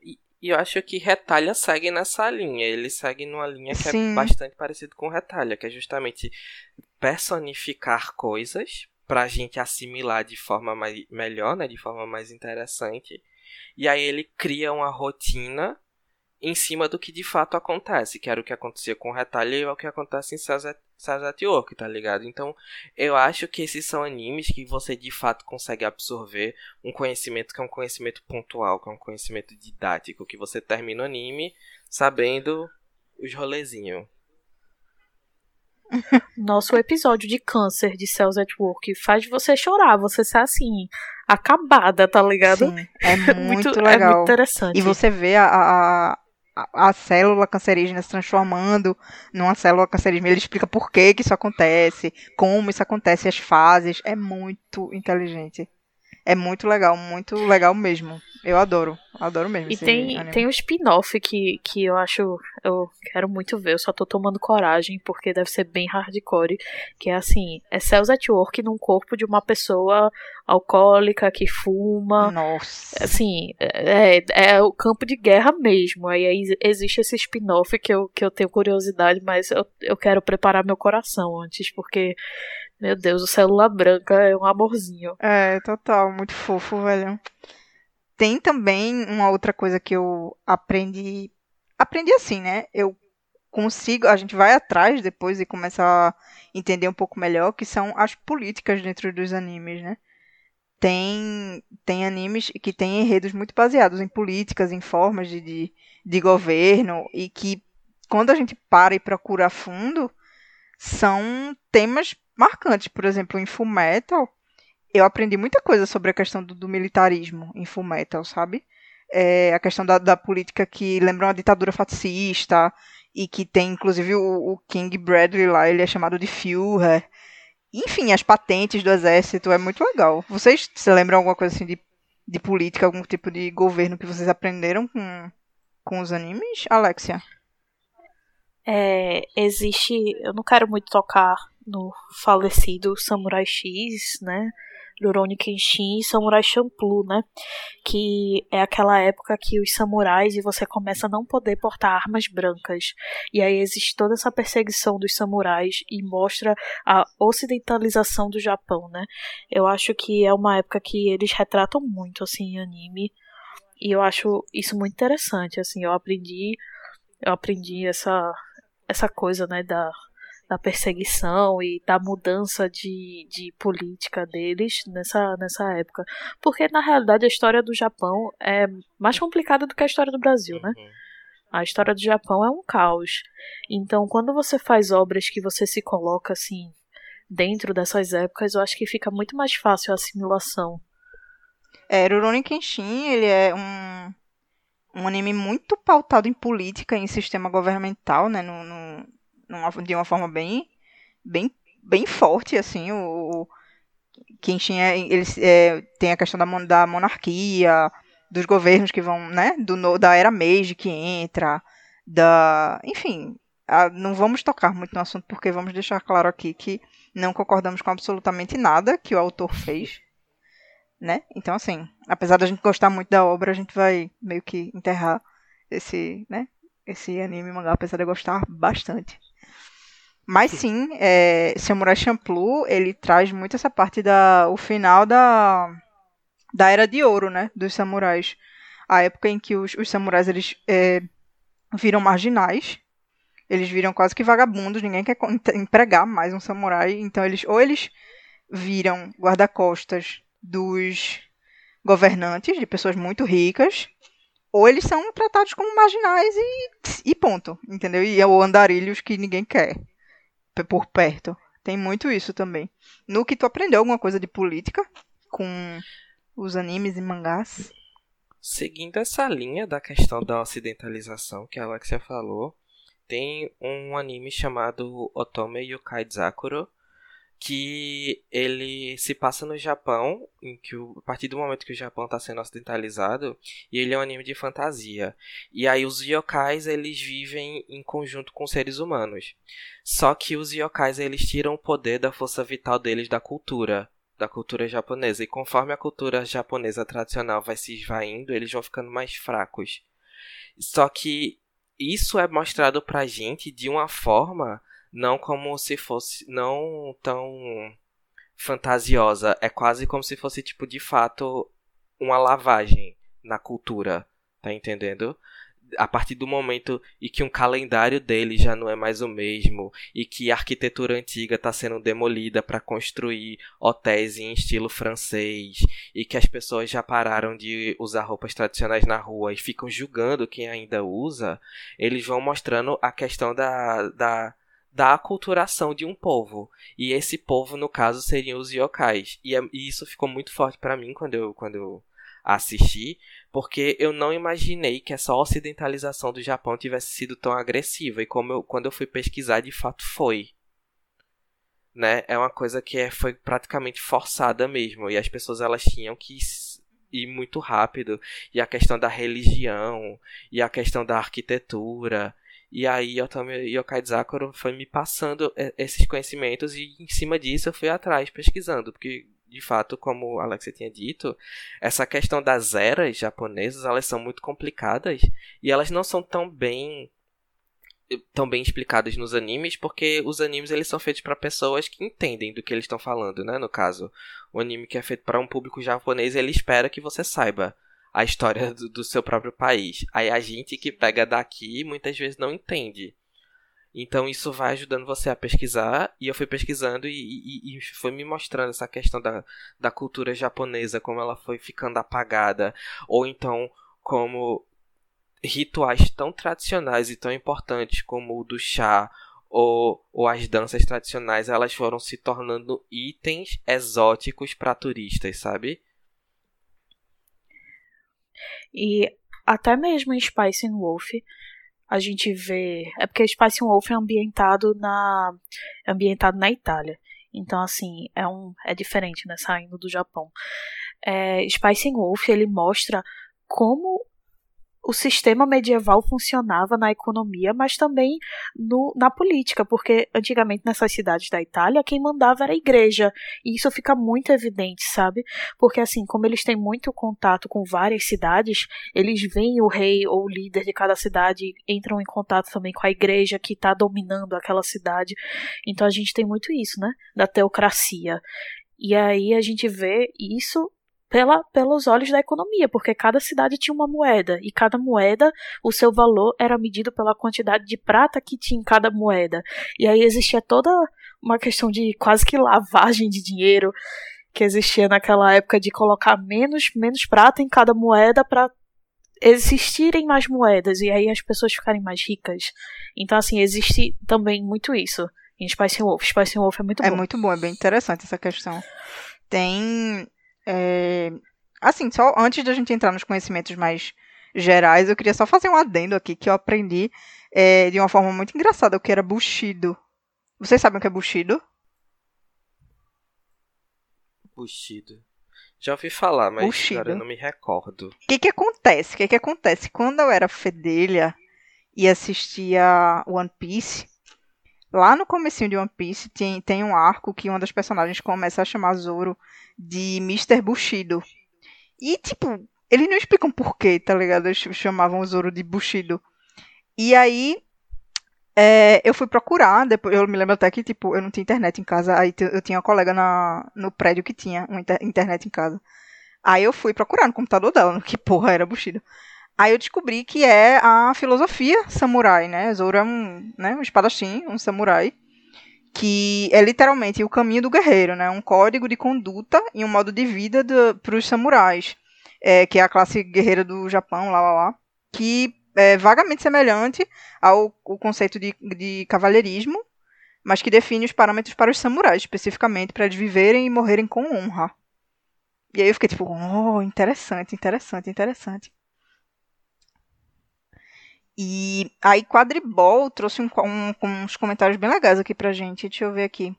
E eu acho que Retalha segue nessa linha. Ele segue numa linha que Sim. é bastante parecido com Retalha, que é justamente personificar coisas pra gente assimilar de forma mais, melhor, né, de forma mais interessante. E aí ele cria uma rotina em cima do que de fato acontece, que era o que acontecia com Retalha e é o que acontece em Cells at- Cells at Work, tá ligado? Então, eu acho que esses são animes que você de fato consegue absorver um conhecimento que é um conhecimento pontual, que é um conhecimento didático, que você termina o anime sabendo os rolezinhos. Nosso episódio de câncer de Cells at Work faz você chorar, você ser assim, acabada, tá ligado? Sim, é muito, É legal. muito interessante. E você vê a, a, a, a célula cancerígena se transformando numa célula cancerígena. Ele explica por que, que isso acontece, como isso acontece, as fases. É muito inteligente. É muito legal, muito legal mesmo. Eu adoro, adoro mesmo. E tem, tem o spin-off que, que eu acho, eu quero muito ver, eu só tô tomando coragem, porque deve ser bem hardcore, que é assim, é Cells at Work num corpo de uma pessoa alcoólica que fuma. Nossa. Assim, é, é o campo de guerra mesmo. Aí, aí existe esse spin-off que eu, que eu tenho curiosidade, mas eu, eu quero preparar meu coração antes, porque meu Deus, o célula branca é um amorzinho. É, total, muito fofo, velho. Tem também uma outra coisa que eu aprendi. Aprendi assim, né? Eu consigo. A gente vai atrás depois e começa a entender um pouco melhor, que são as políticas dentro dos animes, né? Tem, tem animes que têm enredos muito baseados em políticas, em formas de, de, de governo, e que quando a gente para e procura a fundo, são temas marcantes. Por exemplo, em Full Metal, eu aprendi muita coisa sobre a questão do, do militarismo em Full Metal, sabe? É, a questão da, da, política que lembra uma ditadura fascista e que tem, inclusive, o, o, King Bradley lá, ele é chamado de Führer. Enfim, as patentes do exército, é muito legal. Vocês se lembram alguma coisa assim de, de política, algum tipo de governo que vocês aprenderam com, com os animes, Alexia? É, existe. Eu não quero muito tocar no falecido Samurai X, né? Rurouni Kenshin e Samurai Champloo, né? Que é aquela época que os samurais e você começa a não poder portar armas brancas. E aí existe toda essa perseguição dos samurais e mostra a ocidentalização do Japão, né? Eu acho que é uma época que eles retratam muito assim em anime. E eu acho isso muito interessante, assim, eu aprendi eu aprendi essa essa coisa, né, da da perseguição e da mudança de, de política deles nessa, nessa época. Porque, na realidade, a história do Japão é mais complicada do que a história do Brasil, né? Uhum. A história do Japão é um caos. Então, quando você faz obras que você se coloca assim dentro dessas épocas, eu acho que fica muito mais fácil a assimilação. É, Rurouni Kenshin, ele é um, um anime muito pautado em política, em sistema governamental, né, no, no de uma forma bem, bem, bem forte, assim, o, o Kenshin é, eles, é, tem a questão da, da monarquia, dos governos que vão, né, do, da era Meiji que entra, da, enfim, a, não vamos tocar muito no assunto porque vamos deixar claro aqui que não concordamos com absolutamente nada que o autor fez, né? Então assim, apesar da gente gostar muito da obra, a gente vai meio que enterrar esse, né, esse anime mangá, apesar de eu gostar bastante. Mas sim, é, Samurai Champloo, ele traz muito essa parte da o final da da era de ouro, né, dos samurais. A época em que os, os samurais eles é, viram marginais, eles viram quase que vagabundos, ninguém quer empregar mais um samurai, então eles ou eles viram guarda-costas dos governantes, de pessoas muito ricas, ou eles são tratados como marginais e, e ponto, entendeu? E é o andarilhos que ninguém quer por perto. Tem muito isso também. No que tu aprendeu alguma coisa de política com os animes e mangás? Seguindo essa linha da questão da ocidentalização que a Alexia falou, tem um anime chamado Otome Yokai Zakuro, que ele se passa no Japão, em que o, a partir do momento que o Japão está sendo ocidentalizado, e ele é um anime de fantasia. E aí os yokais eles vivem em conjunto com seres humanos. Só que os yokais eles tiram o poder da força vital deles da cultura, da cultura japonesa. E conforme a cultura japonesa tradicional vai se esvaindo, eles vão ficando mais fracos. Só que isso é mostrado pra gente de uma forma não como se fosse não tão fantasiosa, é quase como se fosse tipo de fato uma lavagem na cultura, tá entendendo? a partir do momento em que um calendário dele já não é mais o mesmo e que a arquitetura antiga está sendo demolida para construir hotéis em estilo francês e que as pessoas já pararam de usar roupas tradicionais na rua e ficam julgando quem ainda usa, eles vão mostrando a questão da, da da aculturação de um povo. E esse povo, no caso, seriam os yokais. E, é, e isso ficou muito forte para mim quando eu, quando eu assisti, porque eu não imaginei que essa ocidentalização do Japão tivesse sido tão agressiva. E como eu, quando eu fui pesquisar, de fato foi. né? É uma coisa que é, foi praticamente forçada mesmo. E as pessoas elas tinham que ir muito rápido. E a questão da religião, e a questão da arquitetura. E aí Yotomi Yokai Zakuro foi me passando esses conhecimentos e em cima disso eu fui atrás pesquisando, porque de fato, como a Alexia tinha dito, essa questão das eras japonesas, elas são muito complicadas e elas não são tão bem tão bem explicadas nos animes, porque os animes eles são feitos para pessoas que entendem do que eles estão falando, né? No caso, o anime que é feito para um público japonês, ele espera que você saiba a história do, do, seu próprio país. Aí a gente que pega daqui muitas vezes não entende. Então isso vai ajudando você a pesquisar, e eu fui pesquisando e, e, e foi me mostrando essa questão da, da cultura japonesa, como ela foi ficando apagada, ou então como rituais tão tradicionais e tão importantes como o do chá ou, ou as danças tradicionais, elas foram se tornando itens exóticos para turistas, sabe? E até mesmo em Spice Wolf, a gente vê. É porque Spice Wolf é ambientado na. É ambientado na Itália. Então, assim, é, um, é diferente, né? Saindo do Japão. É, Spice Wolf ele mostra como o sistema medieval funcionava na economia, mas também no, na política, porque antigamente nessas cidades da Itália quem mandava era a igreja, e isso fica muito evidente, sabe? Porque assim, como eles têm muito contato com várias cidades, eles veem o rei ou o líder de cada cidade, entram em contato também com a igreja que está dominando aquela cidade. Então a gente tem muito isso, né? Da teocracia. E aí a gente vê isso pela, pelos olhos da economia, porque cada cidade tinha uma moeda e cada moeda, o seu valor era medido pela quantidade de prata que tinha em cada moeda. E aí existia toda uma questão de quase que lavagem de dinheiro que existia naquela época de colocar menos menos prata em cada moeda para existirem mais moedas e aí as pessoas ficarem mais ricas. Então assim, existe também muito isso em Spice Wolf. Spice Wolf é muito é bom. É muito bom, é bem interessante essa questão. Tem é, assim, só antes da gente entrar nos conhecimentos mais gerais, eu queria só fazer um adendo aqui que eu aprendi é, de uma forma muito engraçada, o que era Bushido. Vocês sabem o que é Bushido? Bushido. Já ouvi falar, mas Bushido. agora eu não me recordo. O que que acontece? O que que acontece? Quando eu era fedelha e assistia One Piece, lá no comecinho de One Piece tem, tem um arco que uma das personagens começa a chamar Zoro de Mr. Bushido. E, tipo, eles não explicam porquê, tá ligado? Eles chamavam o Zoro de Bushido. E aí, é, eu fui procurar, depois, eu me lembro até que, tipo, eu não tinha internet em casa, aí eu tinha uma colega na, no prédio que tinha uma inter, internet em casa. Aí eu fui procurar no computador dela, que porra era Bushido. Aí eu descobri que é a filosofia samurai, né? Zoro é um, né, um espadachim, um samurai que é literalmente o caminho do guerreiro, né? Um código de conduta e um modo de vida para os samurais, é, que é a classe guerreira do Japão, lá, lá, lá, que é vagamente semelhante ao, ao conceito de, de cavalheirismo, mas que define os parâmetros para os samurais, especificamente para eles viverem e morrerem com honra. E aí eu fiquei tipo, oh, interessante, interessante, interessante. E aí Quadribol trouxe um, um, uns comentários bem legais aqui pra gente. Deixa eu ver aqui.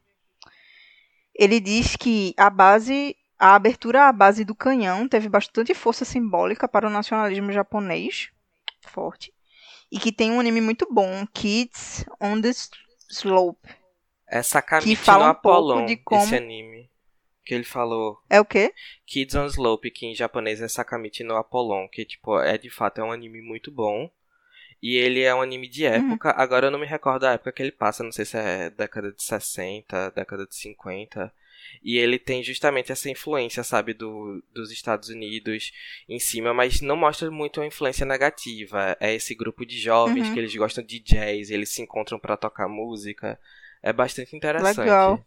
Ele diz que a base, a abertura à base do canhão teve bastante força simbólica para o nacionalismo japonês, forte, e que tem um anime muito bom, Kids on the Slope. Essa Sakamichi que fala um Apollon, de como... esse anime. Que ele falou. É o quê? Kids on Slope, que em japonês é Sakamichi no Apollon, que tipo, é de fato é um anime muito bom. E ele é um anime de uhum. época. Uhum. Agora eu não me recordo da época que ele passa. Não sei se é década de 60, década de 50. E ele tem justamente essa influência, sabe, do, dos Estados Unidos em cima, mas não mostra muito a influência negativa. É esse grupo de jovens uhum. que eles gostam de jazz, eles se encontram para tocar música. É bastante interessante. Legal.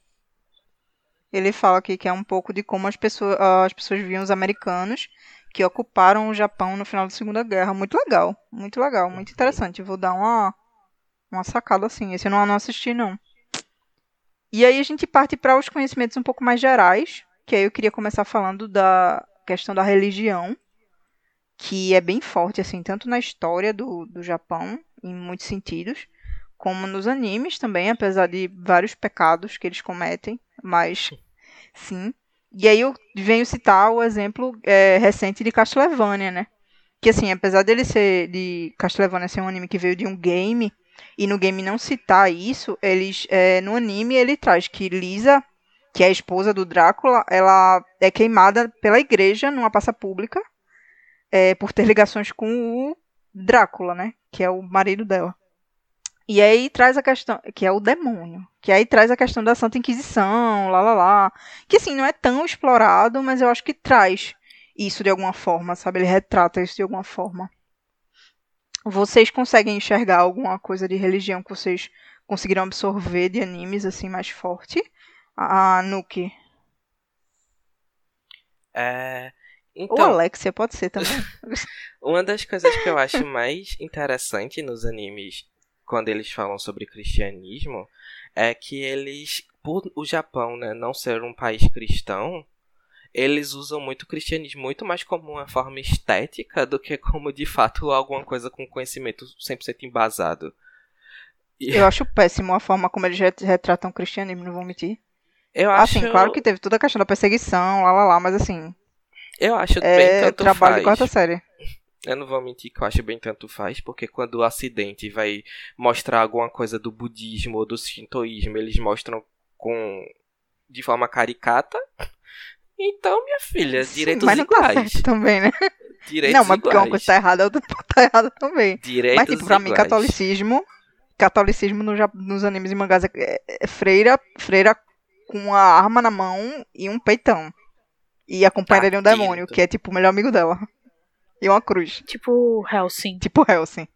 Ele fala aqui que é um pouco de como as pessoas, as pessoas viam os americanos que ocuparam o Japão no final da Segunda Guerra. Muito legal, muito legal, muito interessante. Vou dar uma, uma sacada assim. Esse eu não, não assisti, não. E aí a gente parte para os conhecimentos um pouco mais gerais, que aí eu queria começar falando da questão da religião, que é bem forte, assim, tanto na história do, do Japão, em muitos sentidos, como nos animes também, apesar de vários pecados que eles cometem, mas sim. E aí eu venho citar o exemplo é, recente de Castlevania, né? Que assim, apesar dele ser de Castlevania ser um anime que veio de um game e no game não citar isso, eles é, no anime ele traz que Lisa, que é a esposa do Drácula, ela é queimada pela igreja numa praça pública é, por ter ligações com o Drácula, né? Que é o marido dela. E aí traz a questão, que é o demônio, que aí traz a questão da Santa Inquisição, lá lá lá, que assim, não é tão explorado, mas eu acho que traz isso de alguma forma, sabe? Ele retrata isso de alguma forma. Vocês conseguem enxergar alguma coisa de religião que vocês conseguiram absorver de animes assim mais forte? A Nuke. É, Ou então, Alexia, pode ser também. uma das coisas que eu acho mais interessante nos animes quando eles falam sobre cristianismo é que eles, por o Japão né, não ser um país cristão, eles usam muito o cristianismo muito mais como uma forma estética do que como de fato alguma coisa com conhecimento 100% embasado. E Eu acho péssimo a forma como eles ret- retratam o cristianismo, não vou mentir. eu acho, Assim, claro que teve toda a questão da perseguição, lá lá lá, mas assim, eu acho bem é tanto trabalho de faz. quarta série. Eu não vou mentir que eu acho bem tanto faz, porque quando o acidente vai mostrar alguma coisa do budismo ou do shintoísmo, eles mostram com de forma caricata. Então, minha filha, direitos mas não tá iguais. certo também, né? Direitos não, mas porque uma coisa tá errada, a outra tá errada também. Direitos Mas, tipo, pra mim, iguais. catolicismo. Catolicismo no nos animes e mangás é, é freira, freira com uma arma na mão e um peitão. E acompanhada de um Tá demônio, que é tipo o melhor amigo dela. E uma cruz. Tipo Helsing. Tipo Helsing.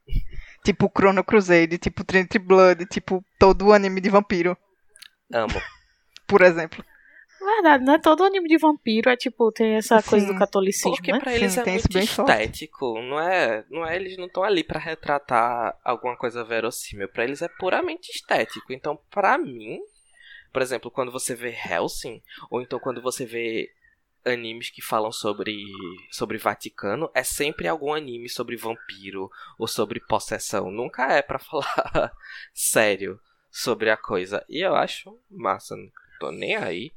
tipo Chrono Crusade, tipo Trinity Blood, tipo todo o anime de vampiro, Amo. por exemplo. Verdade, né? Todo anime de vampiro é tipo, tem essa coisa Sim. do catolicismo, Porque né? pra eles Sim, é muito forte. estético, não é, não é, eles não estão ali pra retratar alguma coisa verossímil, Pra eles é puramente estético. Então, pra mim, por exemplo, quando você vê Helsing, ou então quando você vê animes que falam sobre sobre Vaticano, é sempre algum anime sobre vampiro ou sobre possessão, nunca é pra falar sério sobre a coisa. E eu acho massa, não tô nem aí.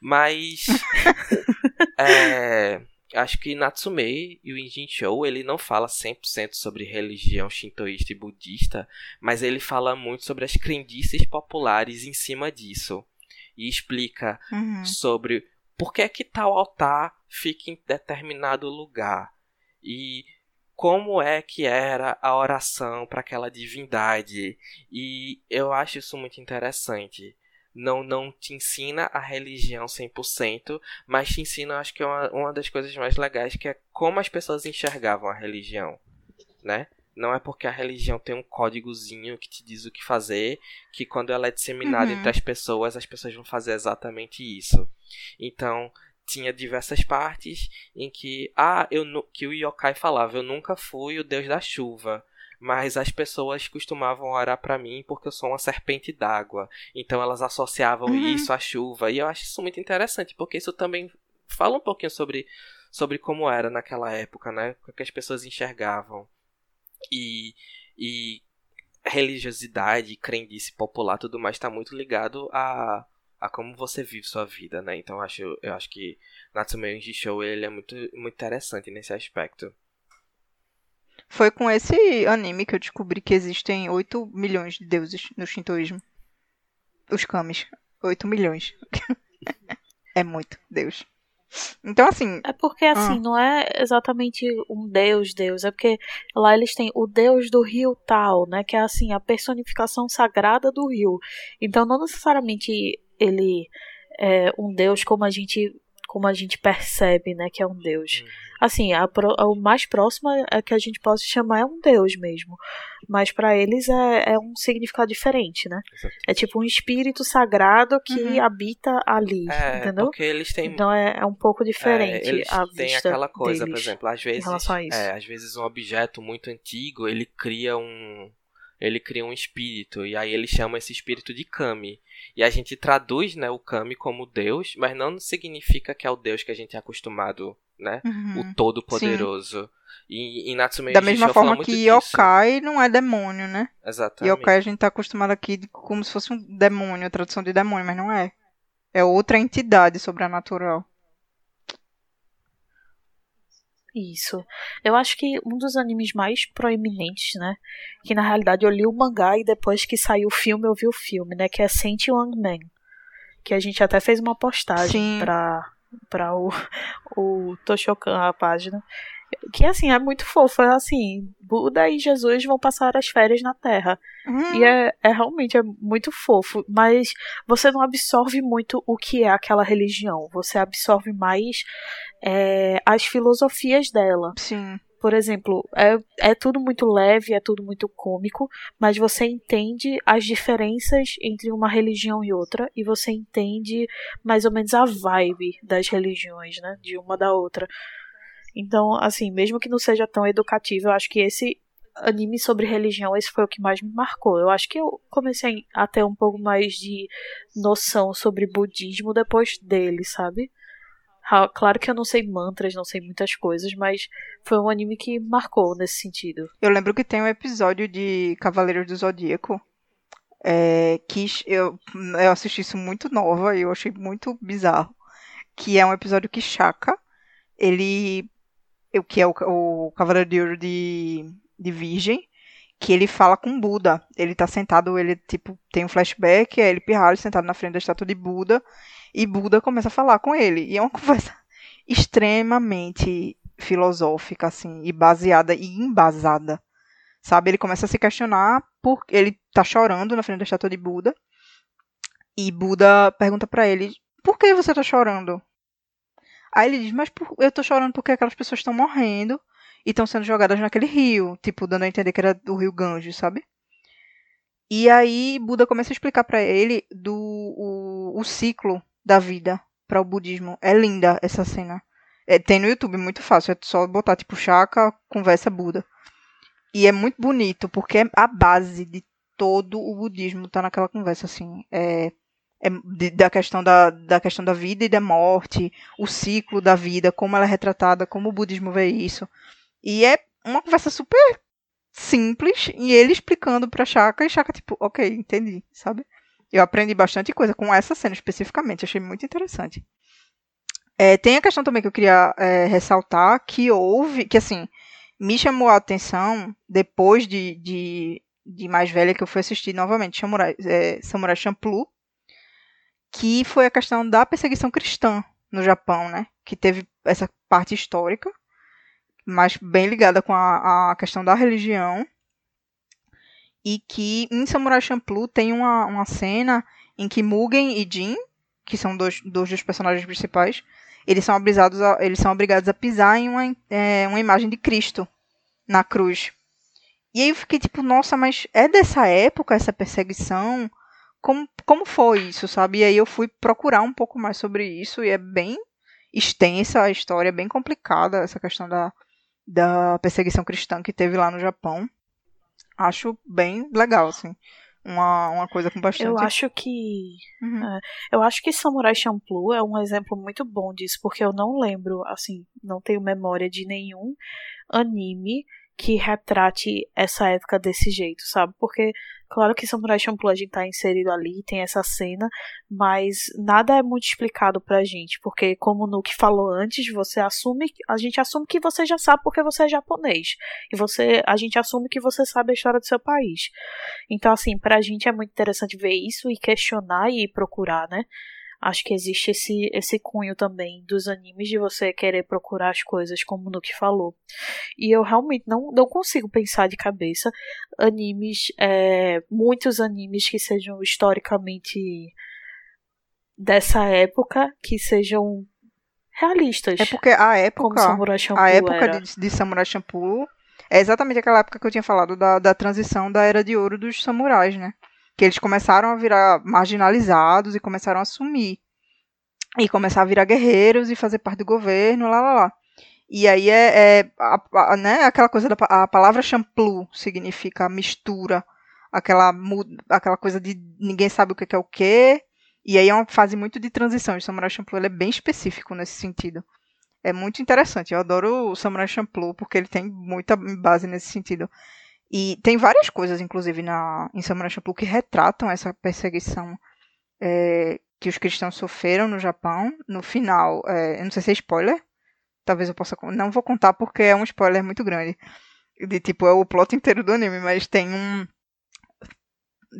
Mas é, acho que Natsume e o Injin Show, ele não fala 100% sobre religião shintoísta e budista, mas ele fala muito sobre as crendices populares em cima disso. E explica Uhum. sobre por que que tal altar fica em determinado lugar e como é que era a oração para aquela divindade. E eu acho isso muito interessante. Não, não te ensina a religião 100%, mas te ensina, acho que é uma, uma das coisas mais legais, que é como as pessoas enxergavam a religião, né? Não é porque a religião tem um códigozinho que te diz o que fazer, que quando ela é disseminada Uhum. entre as pessoas, as pessoas vão fazer exatamente isso. Então, tinha diversas partes em que, ah, eu que o yokai falava, eu nunca fui o deus da chuva, mas as pessoas costumavam orar pra mim porque eu sou uma serpente d'água. Então elas associavam Uhum. isso à chuva, e eu acho isso muito interessante, porque isso também fala um pouquinho sobre sobre como era naquela época, né? O que as pessoas enxergavam. E e religiosidade, crendice popular, tudo mais está muito ligado a, a como você vive sua vida, né? Então eu acho, eu acho que Natsume Yuji Show ele é muito, muito interessante nesse aspecto. Foi com esse anime que eu descobri que existem 8 milhões de deuses no shintoísmo. Os kamis. 8 milhões. é muito, Deus. Então, assim, É porque, assim, Ah. não é exatamente um deus, deus. É porque lá eles têm o deus do rio tal, né? Que é, assim, a personificação sagrada do rio. Então, não necessariamente ele é um deus como a gente como a gente percebe, né? Que é um deus. Assim, a pro- o mais próximo é que a gente possa chamar é um deus mesmo. Mas para eles é, é um significado diferente, né? Exato. É tipo um espírito sagrado que Uhum. habita ali, É, entendeu? porque eles têm Então é, é um pouco diferente É, eles a têm aquela coisa, por exemplo, às vezes, relação a isso. é, às vezes um objeto muito antigo, ele cria um ele cria um espírito e aí ele chama esse espírito de kami. E a gente traduz, né, o kami como deus, mas não significa que é o deus que a gente é acostumado né? Uhum. O Todo-Poderoso. E, e Natsume Da mesma forma que disso. yokai não é demônio, né? Exatamente. Yokai a gente tá acostumado aqui como se fosse um demônio, a tradução de demônio, mas não é. É outra entidade sobrenatural. Isso. Eu acho que um dos animes mais proeminentes, né? Que na realidade eu li o mangá e depois que saiu o filme eu vi o filme, né? Que é Saint Young Man. Que a gente até fez uma postagem Sim. pra, pra o, o Toshokan, a página. Que assim, é muito fofo. É assim, Buda e Jesus vão passar as férias na Terra. Hum, E é, é realmente é muito fofo, mas você não absorve muito o que é aquela religião. Você absorve mais é, as filosofias dela. Sim. Por exemplo, é, é tudo muito leve, é tudo muito cômico, mas você entende as diferenças entre uma religião e outra, e você entende mais ou menos a vibe das religiões, né? De uma da outra. Então, assim, mesmo que não seja tão educativo, eu acho que esse anime sobre religião, esse foi o que mais me marcou. Eu acho que eu comecei a ter um pouco mais de noção sobre budismo depois dele, sabe? Claro que eu não sei mantras, não sei muitas coisas, mas foi um anime que marcou nesse sentido. Eu lembro que tem um episódio de Cavaleiros do Zodíaco. é, que eu, eu assisti isso muito nova e eu achei muito bizarro. Que é um episódio que Shaka, ele. O que é o, o Cavaleiro de Ouro de, de Virgem, que ele fala com Buda. Ele tá sentado, ele tipo, tem um flashback, é ele pirralho sentado na frente da estátua de Buda, e Buda começa a falar com ele. E é uma conversa extremamente filosófica, assim, e baseada e embasada. Sabe? Ele começa a se questionar por ele tá chorando na frente da estátua de Buda. E Buda pergunta pra ele: "Por que você tá chorando?" Aí ele diz: "Mas por- eu tô chorando porque aquelas pessoas estão morrendo e estão sendo jogadas naquele rio, tipo, dando a entender que era do rio Ganges, sabe?" E aí Buda começa a explicar pra ele do o, o ciclo da vida para o budismo. É linda essa cena. É, tem no YouTube, muito fácil. É só botar tipo Chaka, conversa Buda. E é muito bonito, porque é a base de todo o budismo tá naquela conversa, assim. É, da, questão da, da questão da vida e da morte, o ciclo da vida, como ela é retratada, como o budismo vê isso. E é uma conversa super simples, e ele explicando pra Chaka, e Chaka, tipo, ok, entendi, sabe? Eu aprendi bastante coisa com essa cena especificamente, achei muito interessante. É, tem a questão também que eu queria é, ressaltar, que houve, que assim, me chamou a atenção depois de, de, de mais velha que eu fui assistir novamente Samurai, é, Samurai Champloo, que foi a questão da perseguição cristã no Japão, né? Que teve essa parte histórica, mas bem ligada com a, a questão da religião. E que em Samurai Champloo tem uma, uma cena em que Mugen e Jin, que são dois, dois dos personagens principais, eles são obrigados a, eles são obrigados a pisar em uma, é, uma imagem de Cristo na cruz. E aí eu fiquei tipo, nossa, mas é dessa época essa perseguição? Como, como foi isso, sabe? E aí eu fui procurar um pouco mais sobre isso e é bem extensa a história, é bem complicada essa questão da, da perseguição cristã que teve lá no Japão. Acho bem legal, assim. Uma, uma coisa com bastante. Eu acho que Uhum. Eu acho que Samurai Champloo é um exemplo muito bom disso, porque eu não lembro, assim, não tenho memória de nenhum anime que retrate essa época desse jeito, sabe? Porque, claro que Samurai Champloo a gente tá inserido ali, tem essa cena, mas nada é muito explicado pra gente, porque como o Nuke falou antes, você assume, a gente assume que você já sabe porque você é japonês, e você, a gente assume que você sabe a história do seu país. Então, assim, pra gente é muito interessante ver isso e questionar e procurar, né? Acho que existe esse, esse cunho também dos animes de você querer procurar as coisas, como o Nuke falou. E eu realmente não, não consigo pensar de cabeça animes, é, muitos animes que sejam historicamente dessa época, que sejam realistas. É porque a época. A época de, de Samurai Champloo é exatamente aquela época que eu tinha falado da, da transição da era de ouro dos samurais, né? Que eles começaram a virar marginalizados e começaram a sumir. E começar a virar guerreiros e fazer parte do governo, lá, lá, lá. E aí é, é a- a- né, aquela coisa da a palavra Champloo significa mistura, aquela, aquela coisa de ninguém sabe o que que é o que. E aí é uma fase muito de transição. O Samurai Champloo ele é bem específico nesse sentido. É muito interessante. Eu adoro o Samurai Champloo porque ele tem muita base nesse sentido. E tem várias coisas, inclusive, na, em Samurai Champloo que retratam essa perseguição é, que os cristãos sofreram no Japão. No final, é, eu não sei se é spoiler. Talvez eu possa. Não vou contar porque é um spoiler muito grande. De tipo, é o plot inteiro do anime, mas tem um.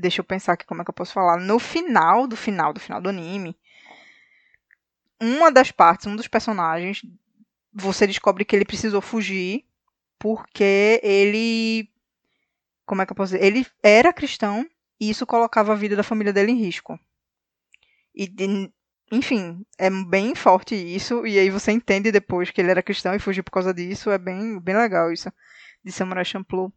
Deixa eu pensar aqui como é que eu posso falar. No final do final do final do anime, uma das partes, um dos personagens, você descobre que ele precisou fugir porque ele. Como é que eu posso dizer? Ele era cristão e isso colocava a vida da família dele em risco. E, enfim, é bem forte isso. E aí você entende depois que ele era cristão e fugiu por causa disso. É bem, bem legal isso. De Samurai Champloo.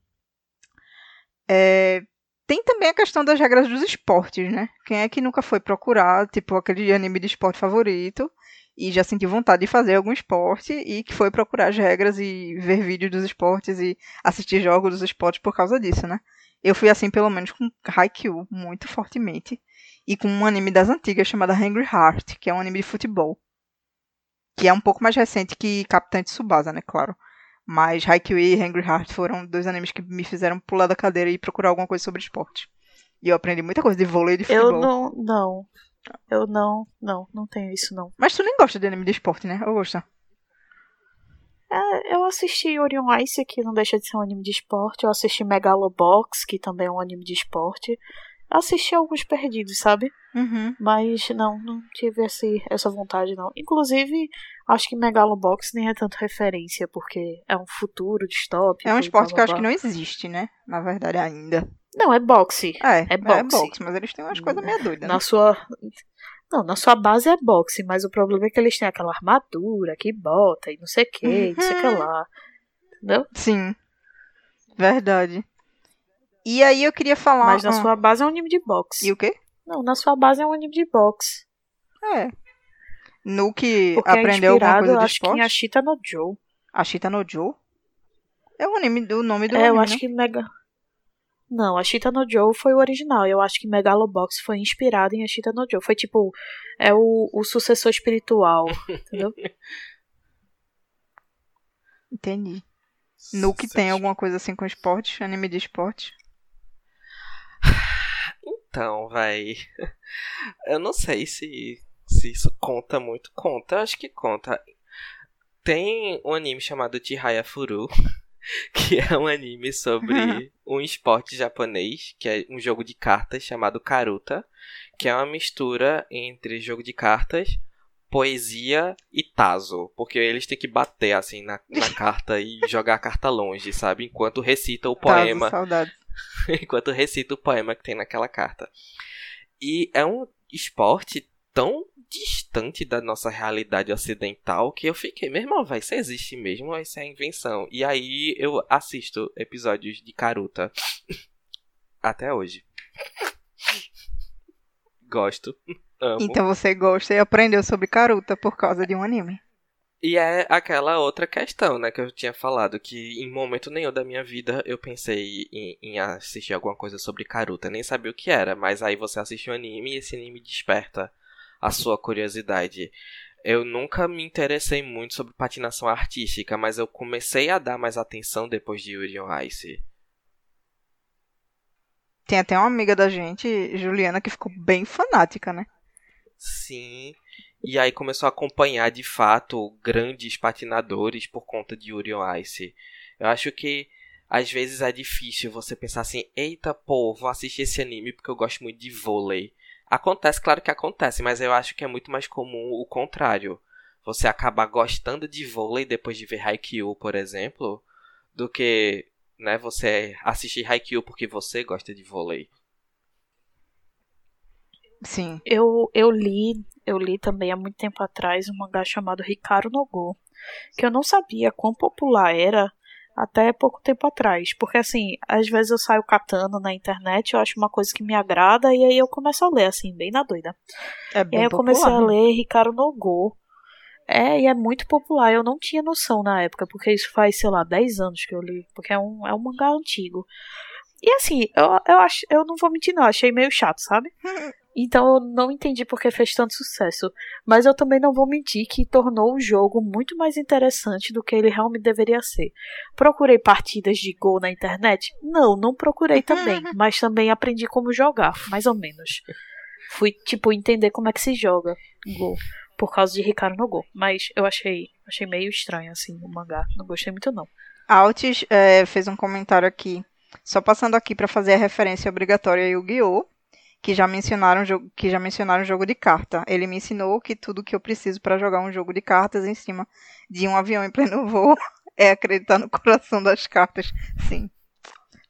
É, tem também a questão das regras dos esportes, né? Quem é que nunca foi procurar, tipo, aquele anime de esporte favorito e já sentiu vontade de fazer algum esporte e que foi procurar as regras e ver vídeos dos esportes e assistir jogos dos esportes por causa disso, né? Eu fui assim, pelo menos, com Haikyuu, muito fortemente. E com um anime das antigas chamado Angry Heart, que é um anime de futebol. Que é um pouco mais recente que Capitã Tsubasa, né? Claro. Mas Haikyuu e Angry Heart foram dois animes que me fizeram pular da cadeira e procurar alguma coisa sobre esporte. E eu aprendi muita coisa de vôlei e de futebol. Eu não, não. Eu não, não, não tenho isso não. Mas tu nem gosta de anime de esporte, né? Eu gosto. É, eu assisti Orion Ice, que não deixa de ser um anime de esporte. Eu assisti Megalobox, que também é um anime de esporte. Assisti alguns perdidos, sabe? Uhum. Mas não, não tive esse, essa vontade não. Inclusive, acho que Megalobox nem é tanto referência, porque é um futuro distópico. É um esporte blá, que eu acho que não existe, né? Na verdade, ainda. Não, é boxe. É, É boxe. mas eles têm umas coisas meio doidas, né? Na sua. Não, na sua base é boxe, mas o problema é que eles têm aquela armadura que bota e não sei o que, não sei o que Uhum. lá. Entendeu? Sim. Verdade. E aí eu queria falar... Mas na ah, sua base é um anime de boxe. E o quê? Não, na sua base é um anime de boxe. É. No que Porque aprendeu é alguma coisa de acho que em esporte? Ashita no Joe. Ashita no Joe? É o anime do nome do É, eu anime, acho né? que Mega. Não, Ashita no Joe foi o original. Eu acho que Megalobox foi inspirado em Ashita no Joe. Foi tipo. É o, o sucessor espiritual. entendeu? Entendi. No que tem alguma coisa assim com esporte, anime de esporte. Então, vai. Eu não sei se, se isso conta muito. Conta, eu acho que conta. Tem um anime chamado Chihaya Furu, que é um anime sobre um esporte japonês, que é um jogo de cartas chamado Karuta, que é uma mistura entre jogo de cartas, poesia e tazo, porque eles têm que bater assim na, na carta e jogar a carta longe, sabe? Enquanto recita o poema saudade. enquanto recita o poema que tem naquela carta. E é um esporte tão distante da nossa realidade ocidental que eu fiquei, meu irmão, vai, isso existe mesmo ou isso é invenção? E aí eu assisto episódios de Karuta até hoje. Gosto. Amo. Então você gosta e aprendeu sobre Karuta por causa de um anime. E é aquela outra questão, né, que eu tinha falado, que em momento nenhum da minha vida eu pensei em, em assistir alguma coisa sobre Karuta, nem sabia o que era, mas aí você assiste um anime e esse anime desperta a sua curiosidade. Eu nunca me interessei muito sobre patinação artística, mas eu comecei a dar mais atenção depois de Yuri on Ice. Tem até uma amiga da gente, Juliana, que ficou bem fanática, né? Sim. E aí começou a acompanhar de fato grandes patinadores por conta de Yuri on Ice. Eu acho que às vezes é difícil você pensar assim, eita pô, vou assistir esse anime porque eu gosto muito de vôlei. Acontece, claro que acontece, mas eu acho que é muito mais comum o contrário. Você acabar gostando de vôlei depois de ver Haikyuu, por exemplo, do que, né, você assistir Haikyuu porque você gosta de vôlei. Sim. Eu, eu li, eu li também há muito tempo atrás um mangá chamado Hikaru no Go, que eu não sabia quão popular era até pouco tempo atrás, porque assim, às vezes eu saio catando na internet, eu acho uma coisa que me agrada e aí eu começo a ler assim, bem na doida. É E bem aí eu comecei a né? ler Hikaru no Go. É, e é muito popular. Eu não tinha noção na época, porque isso faz, sei lá, 10 anos que eu li. Porque é um, é um mangá antigo. E assim, eu, eu, acho, eu não vou mentir, não. Achei meio chato, sabe? Então eu não entendi por que fez tanto sucesso. Mas eu também não vou mentir que tornou o jogo muito mais interessante do que ele realmente deveria ser. Procurei partidas de Go na internet? Não, não procurei também. mas também aprendi como jogar, mais ou menos. Fui, tipo, entender como é que se joga Go. Por causa de Ricardo no Go. Mas eu achei, achei meio estranho, assim, o mangá. Não gostei muito, não. Altis é, fez um comentário aqui. Só passando aqui para fazer a referência obrigatória Yu-Gi-Oh! Que já mencionaram que já mencionaram jogo de carta. Ele me ensinou que tudo que eu preciso para jogar um jogo de cartas em cima de um avião em pleno voo é acreditar no coração das cartas. Sim.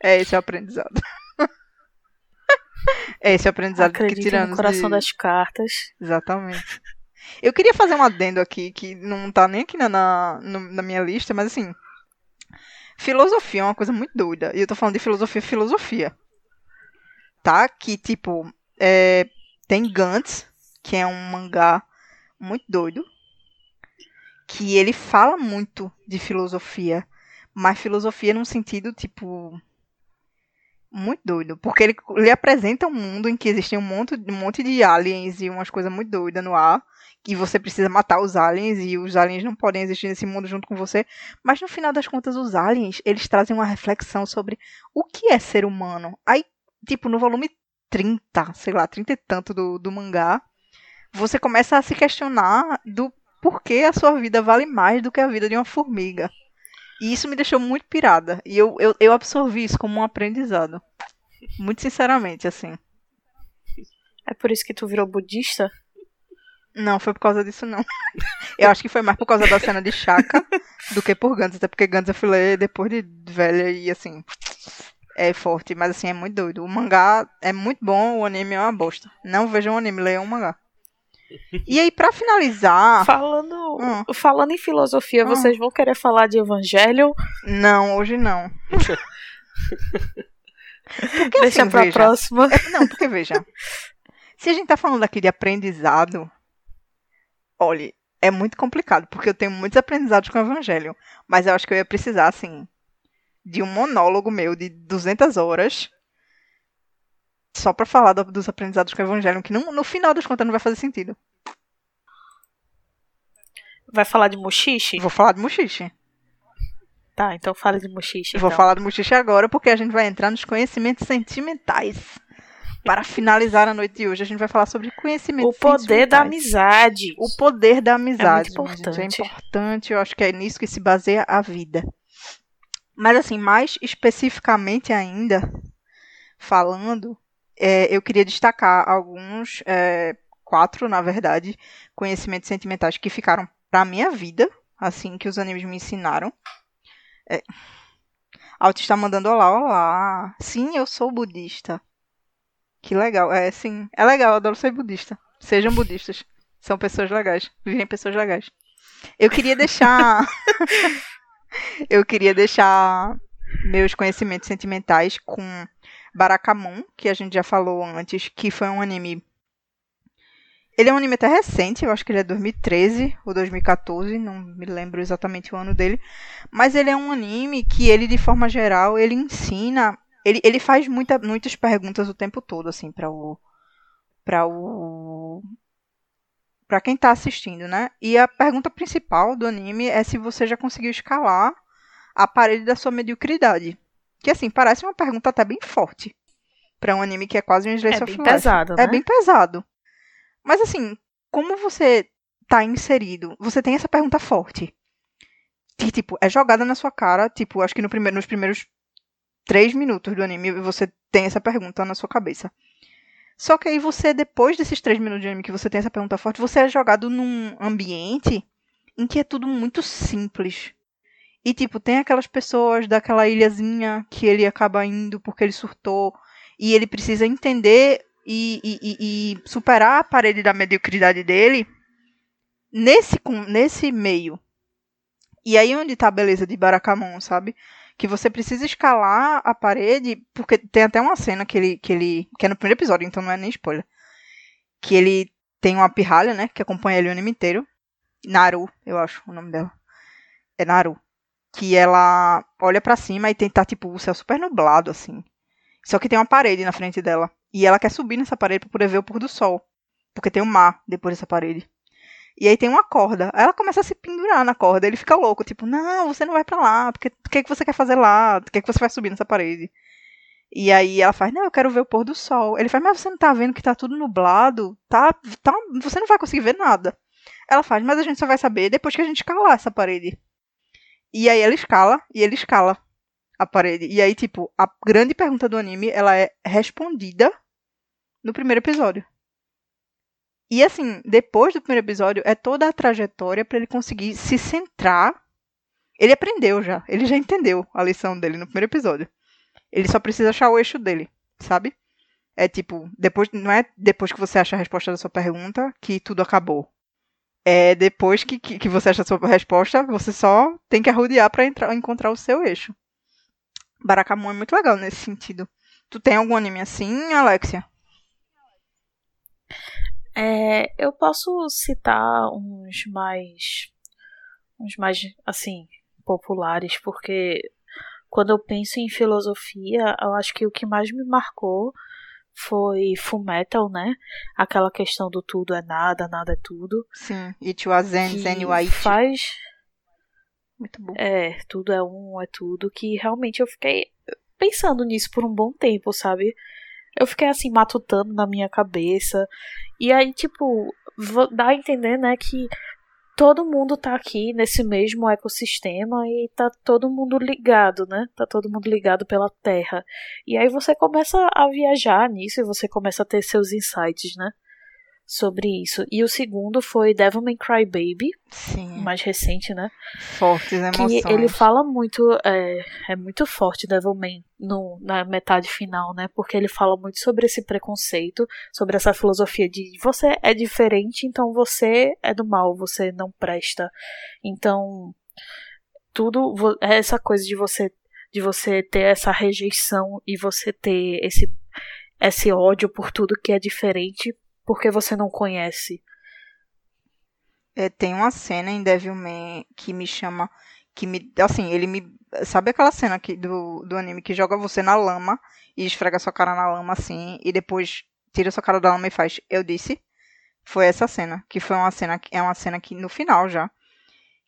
É esse o aprendizado. é esse o aprendizado Acredite que tiramos no coração de... das cartas. Exatamente. Eu queria fazer um adendo aqui que não tá nem aqui na, na, na minha lista, mas assim, filosofia é uma coisa muito doida. E eu tô falando de filosofia, filosofia tá? Que, tipo, é, tem Gantz, que é um mangá muito doido, que ele fala muito de filosofia, mas filosofia num sentido, tipo, muito doido, porque ele, ele apresenta um mundo em que existem um monte, um monte de aliens e umas coisas muito doidas no ar, que você precisa matar os aliens e os aliens não podem existir nesse mundo junto com você, mas no final das contas os aliens, eles trazem uma reflexão sobre o que é ser humano. Aí tipo, no volume 30, sei lá, 30 e tanto do, do mangá, você começa a se questionar do porquê a sua vida vale mais do que a vida de uma formiga. E isso me deixou muito pirada. E eu, eu, eu absorvi isso como um aprendizado. Muito sinceramente, assim. É por isso que tu virou budista? Não, foi por causa disso, não. Eu acho que foi mais por causa da cena de Chaka do que por Gantz. Até porque Gantz eu fui ler depois de velha e, assim, é forte, mas assim, é muito doido. O mangá é muito bom, o anime é uma bosta. Não vejam o anime, leiam o mangá. E aí, para finalizar. Falando, hum. falando em filosofia, hum. vocês vão querer falar de Evangelho? Não, hoje não. porque, Deixa assim, pra veja, próxima. É, não, porque veja. se a gente tá falando aqui de aprendizado, olha, é muito complicado, porque eu tenho muitos aprendizados com o Evangelho. Mas eu acho que eu ia precisar, assim, de um monólogo meu de 200 horas só para falar do, dos aprendizados com o evangelho, que não, no final das contas não vai fazer sentido. Vai falar de Mushishi? Vou falar de Mushishi. Tá, então fala de Mushishi. Vou então. falar de Mushishi agora porque a gente vai entrar nos conhecimentos sentimentais. Para finalizar a noite de hoje, a gente vai falar sobre conhecimentos O poder da amizade. O poder da amizade. É muito importante. Gente, é importante, eu acho que é nisso que se baseia a vida. Mas, assim, mais especificamente ainda, falando, é, eu queria destacar alguns, é, quatro, na verdade, conhecimentos sentimentais que ficaram pra minha vida, assim, que os animes me ensinaram. É... Alt está mandando olá, olá. Sim, eu sou budista. Que legal. É, sim. É legal, eu adoro ser budista. Sejam budistas. São pessoas legais. Vivem pessoas legais. Eu queria deixar. eu queria deixar meus conhecimentos sentimentais com Barakamon, que a gente já falou antes, que foi um anime. Ele é um anime até recente, eu acho que ele é 2013 ou 2014, não me lembro exatamente o ano dele. Mas ele é um anime que ele, de forma geral, ele ensina. Ele, ele faz muita, muitas perguntas o tempo todo, assim, para o. para o para quem está assistindo, né? E a pergunta principal do anime é se você já conseguiu escalar a parede da sua mediocridade. Que assim, parece uma pergunta até bem forte para um anime que é quase um Slice é of bem pesado, é né? É bem pesado. Mas assim, como você tá inserido, você tem essa pergunta forte. Que, tipo, é jogada na sua cara, tipo, acho que no primeiro, nos primeiros três minutos do anime você tem essa pergunta na sua cabeça. Só que aí você, depois desses três minutos de anime que você tem essa pergunta forte, você é jogado num ambiente em que é tudo muito simples. E, tipo, tem aquelas pessoas daquela ilhazinha que ele acaba indo porque ele surtou. E ele precisa entender e, e, e superar a parede da mediocridade dele nesse, nesse meio. E aí onde tá a beleza de Barakamon, sabe? Que você precisa escalar a parede, porque tem até uma cena que ele, que ele, que é no primeiro episódio, então não é nem spoiler, que ele tem uma pirralha, né, que acompanha ele o anime inteiro, Naru, eu acho o nome dela, é Naru, que ela olha para cima e tem tá tipo o céu super nublado assim, só que tem uma parede na frente dela. E ela quer subir nessa parede para poder ver o pôr do sol. Porque tem um mar depois dessa parede. E aí tem uma corda. Aí ela começa a se pendurar na corda. Ele fica louco, tipo, não, você não vai para lá. Porque o que, que você quer fazer lá? O que, que você vai subir nessa parede? E aí ela faz, não, eu quero ver o pôr do sol. Ele faz, mas você não tá vendo que tá tudo nublado? Tá, tá, você não vai conseguir ver nada. Ela faz, mas a gente só vai saber depois que a gente escalar essa parede. E aí ela escala, e ele escala a parede. E aí, tipo, a grande pergunta do anime, ela é respondida no primeiro episódio. E assim, depois do primeiro episódio, é toda a trajetória para ele conseguir se centrar. Ele aprendeu já, ele já entendeu a lição dele no primeiro episódio. Ele só precisa achar o eixo dele, sabe? É tipo, depois não é depois que você acha a resposta da sua pergunta que tudo acabou. É depois que, que, que você acha a sua resposta, você só tem que arrodear para encontrar o seu eixo. Barakamon é muito legal nesse sentido. Tu tem algum anime assim, Alexia? É, eu posso citar uns mais. uns mais, assim, populares, porque quando eu penso em filosofia, eu acho que o que mais me marcou foi Fullmetal, né? Aquela questão do tudo é nada, nada é tudo. Sim, It was Zen, Zen was faz Muito bom. É, tudo é um, é tudo, que realmente eu fiquei pensando nisso por um bom tempo, sabe? Eu fiquei assim, matutando na minha cabeça. E aí, tipo, dá a entender, né, que todo mundo tá aqui nesse mesmo ecossistema e tá todo mundo ligado, né? Tá todo mundo ligado pela Terra. E aí você começa a viajar nisso e você começa a ter seus insights, né? Sobre isso. E o segundo foi Devilman Crybaby, Sim. mais recente, né? Fortes emoções. Que ele fala muito, é, é muito forte Devilman no, na metade final, né? Porque ele fala muito sobre esse preconceito, sobre essa filosofia de você é diferente, então você é do mal, você não presta. Então, tudo é essa coisa de você de você ter essa rejeição e você ter esse esse ódio por tudo que é diferente porque você não conhece. É, tem uma cena em Devilman que me chama. Que me. Assim, ele me. Sabe aquela cena que, do, do anime que joga você na lama e esfrega sua cara na lama assim, e depois tira sua cara da lama e faz. Eu disse. Foi essa cena. Que foi uma cena. É uma cena que no final já.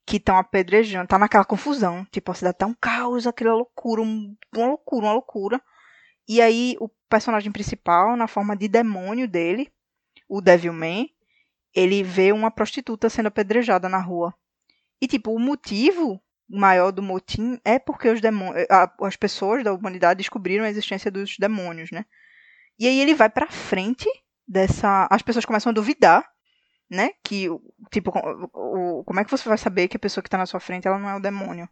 Que estão apedrejando. Tá naquela confusão. Tipo, a cidade tá um caos, aquela loucura. Um, uma loucura, uma loucura. E aí o personagem principal, na forma de demônio dele, o Devilman, ele vê uma prostituta sendo apedrejada na rua. E, tipo, o motivo maior do motim é porque os demônios, as pessoas da humanidade descobriram a existência dos demônios, né? E aí ele vai pra frente dessa. As pessoas começam a duvidar, né? Que, tipo, o, como é que você vai saber que a pessoa que tá na sua frente ela não é o demônio?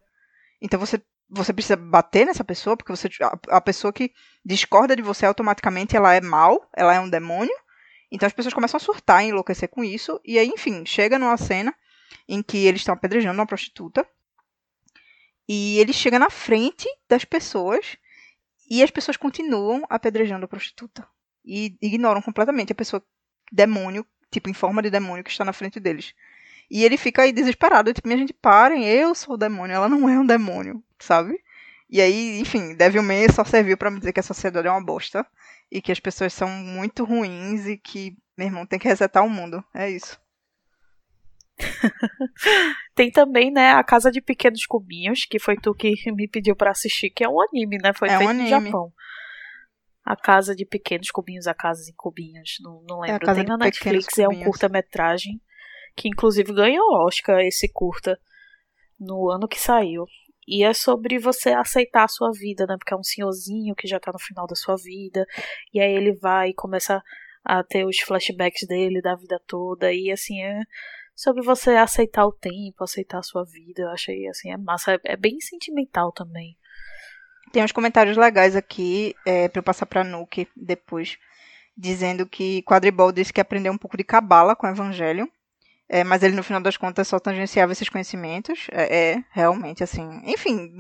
Então você, você precisa bater nessa pessoa, porque você, a, a pessoa que discorda de você automaticamente ela é mal, ela é um demônio. Então as pessoas começam a surtar e enlouquecer com isso. E aí, enfim, chega numa cena em que eles estão apedrejando uma prostituta. E ele chega na frente das pessoas e as pessoas continuam apedrejando a prostituta. E ignoram completamente a pessoa demônio, tipo em forma de demônio que está na frente deles. E ele fica aí desesperado, tipo, minha gente, parem, eu sou o demônio, ela não é um demônio, sabe? E aí, enfim, Devilman só serviu para me dizer que a sociedade é uma bosta e que as pessoas são muito ruins e que, meu irmão, tem que resetar o mundo. É isso. Tem também, né, a Casa de Pequenos Cubinhos, que foi tu que me pediu para assistir, que é um anime, né? Foi é feito um no Japão. A Casa de Pequenos Cubinhos, a Casa em Cubinhos, não, não É lembro. Casa Tem na Netflix, é um curta-metragem, que inclusive ganhou Oscar esse curta no ano que saiu. E é sobre você aceitar a sua vida, né? Porque é um senhorzinho que já tá no final da sua vida. E aí ele vai e começa a ter os flashbacks dele da vida toda. E assim, é sobre você aceitar o tempo, aceitar a sua vida. Eu achei assim, é massa. É, é bem sentimental também. Tem uns comentários legais aqui, é, para eu passar pra Nuke depois, dizendo que Quadribol disse que aprendeu um pouco de cabala com o Evangelho. É, mas ele, no final das contas, só tangenciava esses conhecimentos. É, é, realmente, assim. Enfim,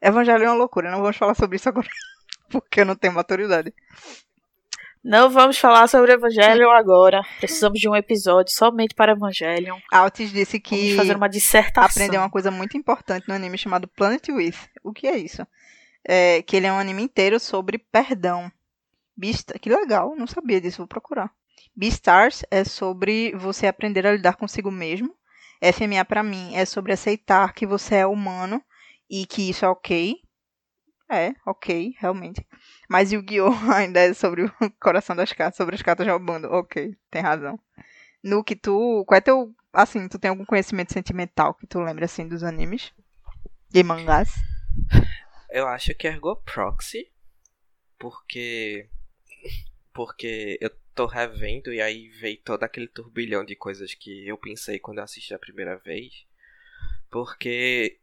Evangelho é uma loucura. Não vamos falar sobre isso agora, porque eu não tenho maturidade. Não vamos falar sobre o Evangelho agora. Precisamos de um episódio somente para Evangelion. Altis disse Vamos que fazer uma dissertação. aprendeu uma coisa muito importante no anime chamado Planet With. O que é isso? É, que ele é um anime inteiro sobre perdão. Beast, que legal, não sabia disso, vou procurar. Beastars é sobre você aprender a lidar consigo mesmo. FMA para mim é sobre aceitar que você é humano e que isso é ok. É, ok, realmente. Mas Yu-Gi-Oh! ainda é sobre o coração das cartas, sobre as cartas roubando. Ok, tem razão. Nuke, tu. Qual é teu. Assim, tu tem algum conhecimento sentimental que tu lembra assim dos animes? De mangás? Eu acho que é Ergo Proxy. Porque. Porque eu tô revendo e aí veio todo aquele turbilhão de coisas que eu pensei quando eu assisti a primeira vez. Porque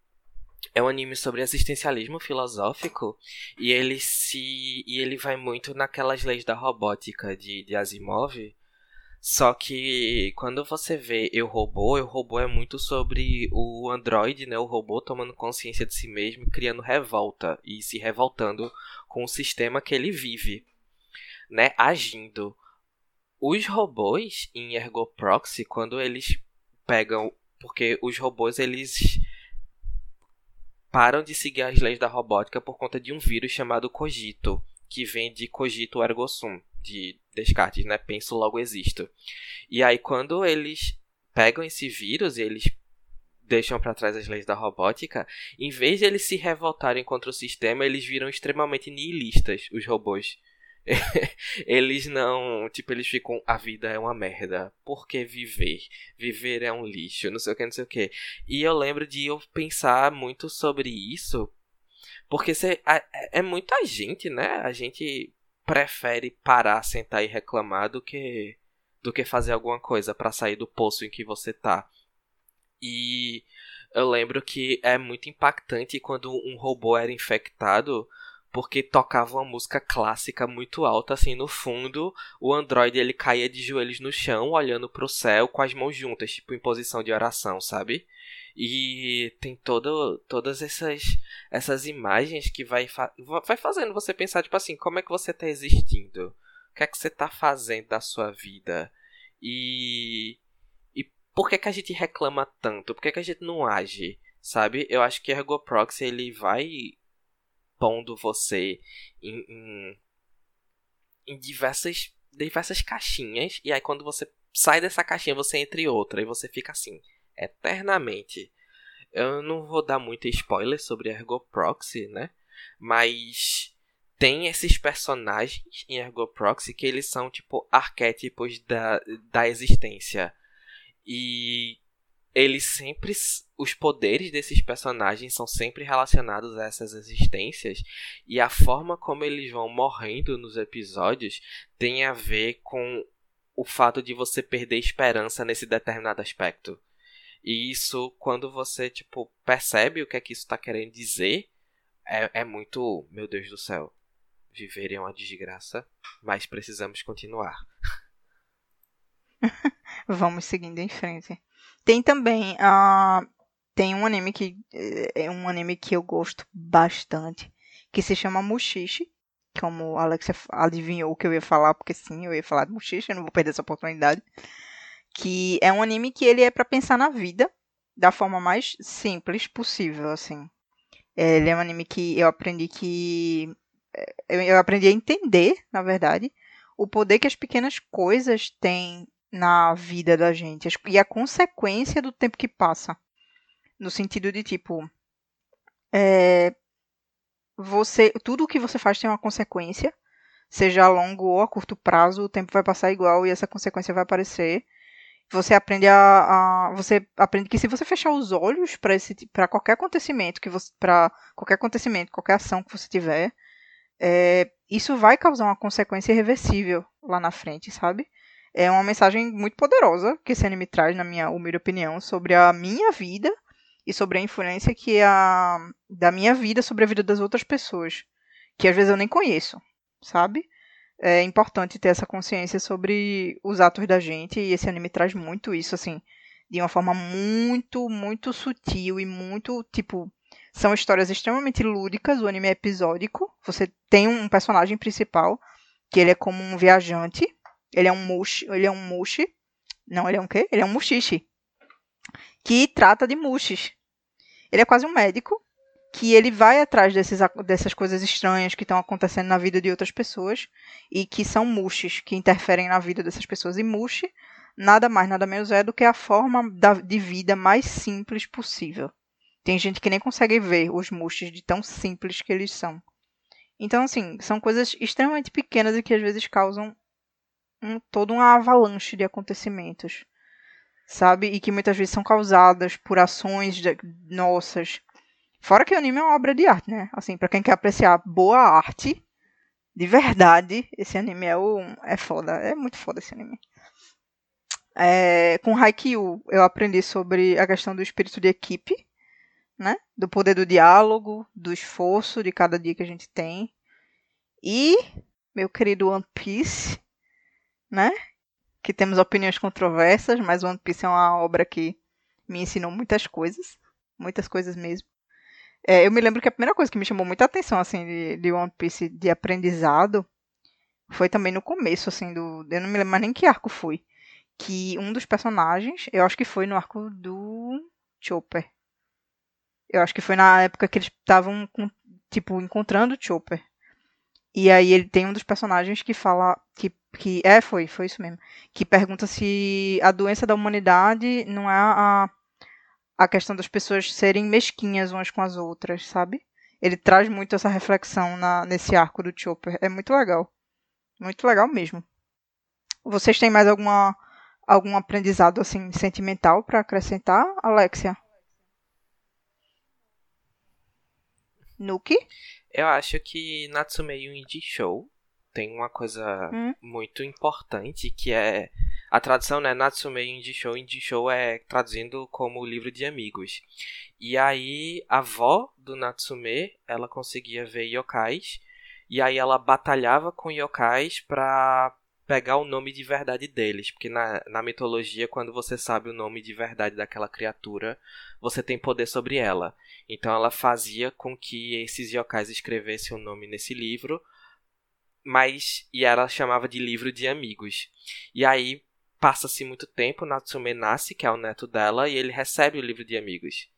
é um anime sobre existencialismo filosófico e ele se e ele vai muito naquelas leis da robótica de, de Asimov. Só que quando você vê Eu Robô, Eu Robô é muito sobre o androide, né, o robô tomando consciência de si mesmo, criando revolta e se revoltando com o sistema que ele vive, né, agindo. Os robôs em Ergo Proxy, quando eles pegam, porque os robôs eles param de seguir as leis da robótica por conta de um vírus chamado Cogito, que vem de Cogito ergo sum, de Descartes, né? Penso logo existo. E aí quando eles pegam esse vírus e eles deixam para trás as leis da robótica, em vez de eles se revoltarem contra o sistema, eles viram extremamente nihilistas, os robôs. eles não, tipo, eles ficam, a vida é uma merda. Por que viver? Viver é um lixo, não sei o que, não sei o que. E eu lembro de eu pensar muito sobre isso, porque cê, é, é muita gente, né? A gente prefere parar, sentar e reclamar do que do que fazer alguma coisa para sair do poço em que você tá. E eu lembro que é muito impactante quando um robô era infectado porque tocava uma música clássica muito alta assim no fundo, o androide ele caía de joelhos no chão, olhando para o céu com as mãos juntas, tipo em posição de oração, sabe? E tem todo, todas essas essas imagens que vai, fa vai fazendo você pensar tipo assim, como é que você está existindo? O que é que você está fazendo da sua vida? E e por que que a gente reclama tanto? Por que que a gente não age? Sabe? Eu acho que Ergo Proxy ele vai pondo você em, em, em diversas, diversas caixinhas. E aí quando você sai dessa caixinha, você entra em outra. E você fica assim, eternamente. Eu não vou dar muito spoiler sobre Ergo Proxy, né? Mas tem esses personagens em Ergo Proxy que eles são tipo arquétipos da, da existência. E eles sempre os poderes desses personagens são sempre relacionados a essas existências e a forma como eles vão morrendo nos episódios tem a ver com o fato de você perder esperança nesse determinado aspecto. E isso, quando você tipo percebe o que é que isso está querendo dizer, é, é muito, meu Deus do céu, viver é uma desgraça, mas precisamos continuar. Vamos seguindo em frente. Tem também uh, tem um anime que é um anime que eu gosto bastante, que se chama Mushishi. Como a Alexia adivinhou o que eu ia falar, porque sim, eu ia falar de Mushishi, eu não vou perder essa oportunidade. Que é um anime que ele é para pensar na vida da forma mais simples possível, assim. Ele é um anime que eu aprendi que eu aprendi a entender, na verdade, o poder que as pequenas coisas têm na vida da gente e a consequência do tempo que passa. No sentido de tipo. É, você Tudo o que você faz tem uma consequência. Seja a longo ou a curto prazo, o tempo vai passar igual e essa consequência vai aparecer. Você aprende a, a você aprende que se você fechar os olhos para esse para qualquer acontecimento que você para qualquer acontecimento, qualquer ação que você tiver, é, isso vai causar uma consequência irreversível lá na frente, sabe? É uma mensagem muito poderosa que esse anime traz, na minha humilde opinião, sobre a minha vida e sobre a influência que a da minha vida sobre a vida das outras pessoas, que às vezes eu nem conheço, sabe? É importante ter essa consciência sobre os atos da gente e esse anime traz muito isso assim, de uma forma muito, muito sutil e muito tipo são histórias extremamente lúdicas, o anime é episódico. Você tem um personagem principal que ele é como um viajante ele é um mushi, ele é um mushi. Não, ele é um quê? Ele é um mushishi. Que trata de mushis. Ele é quase um médico que ele vai atrás desses, dessas coisas estranhas que estão acontecendo na vida de outras pessoas e que são mushes que interferem na vida dessas pessoas. E mushi nada mais, nada menos é do que a forma da, de vida mais simples possível. Tem gente que nem consegue ver os mushes de tão simples que eles são. Então, assim, são coisas extremamente pequenas e que às vezes causam um, toda uma avalanche de acontecimentos, sabe? E que muitas vezes são causadas por ações de, nossas. Fora que o anime é uma obra de arte, né? Assim, para quem quer apreciar boa arte, de verdade, esse anime é, o, é foda. É muito foda esse anime. É, com Haikyuu, eu aprendi sobre a questão do espírito de equipe, né? Do poder do diálogo, do esforço de cada dia que a gente tem. E, meu querido One Piece, né? Que temos opiniões controversas, mas One Piece é uma obra que me ensinou muitas coisas, muitas coisas mesmo. É, eu me lembro que a primeira coisa que me chamou muita atenção, assim, de, de One Piece de aprendizado, foi também no começo, assim, do. Eu não me lembro mais nem que arco foi. Que um dos personagens, eu acho que foi no arco do Chopper. Eu acho que foi na época que eles estavam, tipo, encontrando o Chopper. E aí ele tem um dos personagens que fala que, que é foi foi isso mesmo que pergunta se a doença da humanidade não é a a questão das pessoas serem mesquinhas umas com as outras, sabe? Ele traz muito essa reflexão na, nesse arco do Chopper. É muito legal. Muito legal mesmo. Vocês têm mais alguma algum aprendizado assim sentimental para acrescentar, Alexia? Nuke? Eu acho que Natsume Yuji Show tem uma coisa hum? muito importante que é a tradução né Natsume Yuji Show Yuji Show é traduzindo como livro de amigos e aí a avó do Natsume ela conseguia ver yokais e aí ela batalhava com yokais para pegar o nome de verdade deles, porque na, na mitologia, quando você sabe o nome de verdade daquela criatura, você tem poder sobre ela. Então ela fazia com que esses yokais escrevessem o nome nesse livro, mas e ela chamava de livro de amigos. E aí passa-se muito tempo, Natsume nasce, que é o neto dela, e ele recebe o livro de amigos.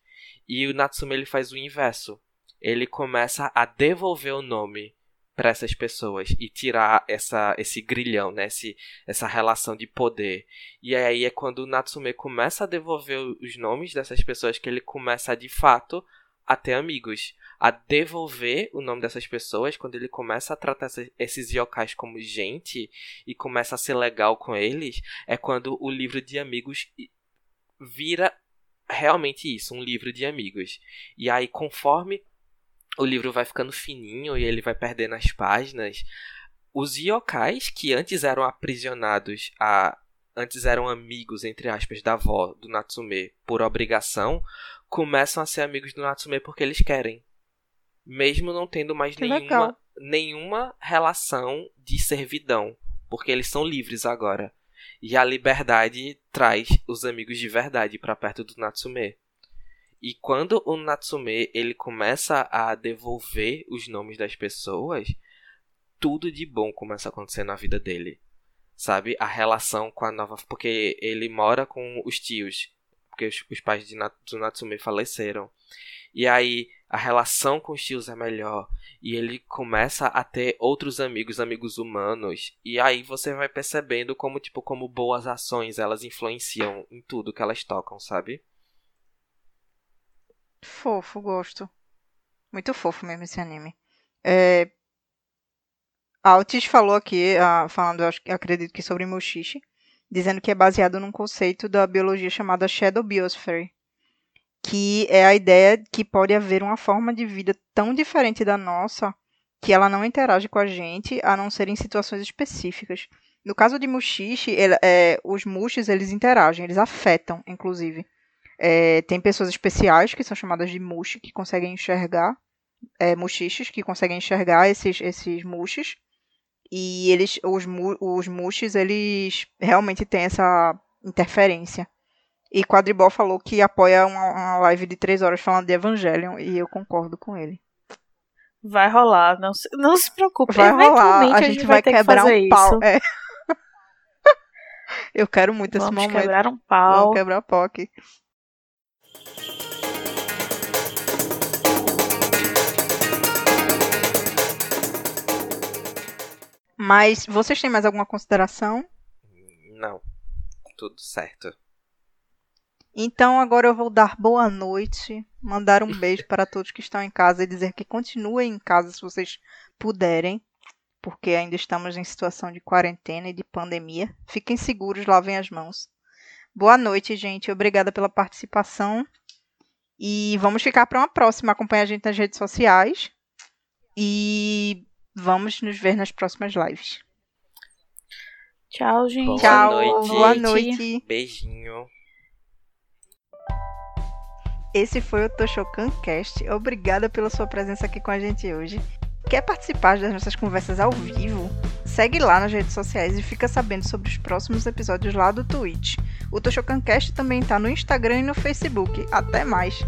E o Natsume ele faz o inverso. Ele começa a devolver o nome para essas pessoas e tirar essa, esse grilhão, né? Esse, essa relação de poder. E aí é quando o Natsume começa a devolver os nomes dessas pessoas que ele começa de fato a ter amigos. A devolver o nome dessas pessoas quando ele começa a tratar esses yokais como gente e começa a ser legal com eles, é quando o livro de amigos vira realmente isso, um livro de amigos. E aí, conforme o livro vai ficando fininho e ele vai perdendo as páginas. Os yokais, que antes eram aprisionados a. Antes eram amigos, entre aspas, da avó do Natsume por obrigação, começam a ser amigos do Natsume porque eles querem. Mesmo não tendo mais nenhuma, nenhuma relação de servidão. Porque eles são livres agora. E a liberdade traz os amigos de verdade para perto do Natsume. E quando o Natsume ele começa a devolver os nomes das pessoas, tudo de bom começa a acontecer na vida dele. Sabe? A relação com a nova. Porque ele mora com os tios. Porque os, os pais de, do Natsume faleceram. E aí a relação com os tios é melhor. E ele começa a ter outros amigos, amigos humanos. E aí você vai percebendo como, tipo, como boas ações elas influenciam em tudo que elas tocam, sabe? Fofo, gosto. Muito fofo mesmo esse anime. É... A Otis falou aqui, falando, eu acredito que sobre Mushishi, dizendo que é baseado num conceito da biologia chamada Shadow Biosphere, que é a ideia que pode haver uma forma de vida tão diferente da nossa que ela não interage com a gente, a não ser em situações específicas. No caso de Mushishi, ele, é, os Mushis eles interagem, eles afetam, inclusive. É, tem pessoas especiais que são chamadas de mushi, que conseguem enxergar, é, muxiches, que conseguem enxergar esses, esses mushis. E eles, os, os mushis, eles realmente têm essa interferência. E Quadribol falou que apoia uma, uma live de três horas falando de Evangelion, e eu concordo com ele. Vai rolar, não se, não se preocupe. Vai rolar, a gente, a gente vai, vai quebrar um pau. É. eu quero muito Vamos esse momento. quebrar um pau. Vamos quebrar pau aqui. Mas vocês têm mais alguma consideração? Não. Tudo certo. Então agora eu vou dar boa noite, mandar um beijo para todos que estão em casa e dizer que continuem em casa se vocês puderem, porque ainda estamos em situação de quarentena e de pandemia. Fiquem seguros, lavem as mãos. Boa noite, gente. Obrigada pela participação. E vamos ficar para uma próxima. Acompanhe a gente nas redes sociais. E vamos nos ver nas próximas lives. Tchau, gente. Boa Tchau. noite. Boa noite. Beijinho. Esse foi o Toshokan Cast. Obrigada pela sua presença aqui com a gente hoje. Quer participar das nossas conversas ao vivo? Segue lá nas redes sociais e fica sabendo sobre os próximos episódios lá do Twitch. O Toshokan Cast também está no Instagram e no Facebook. Até mais!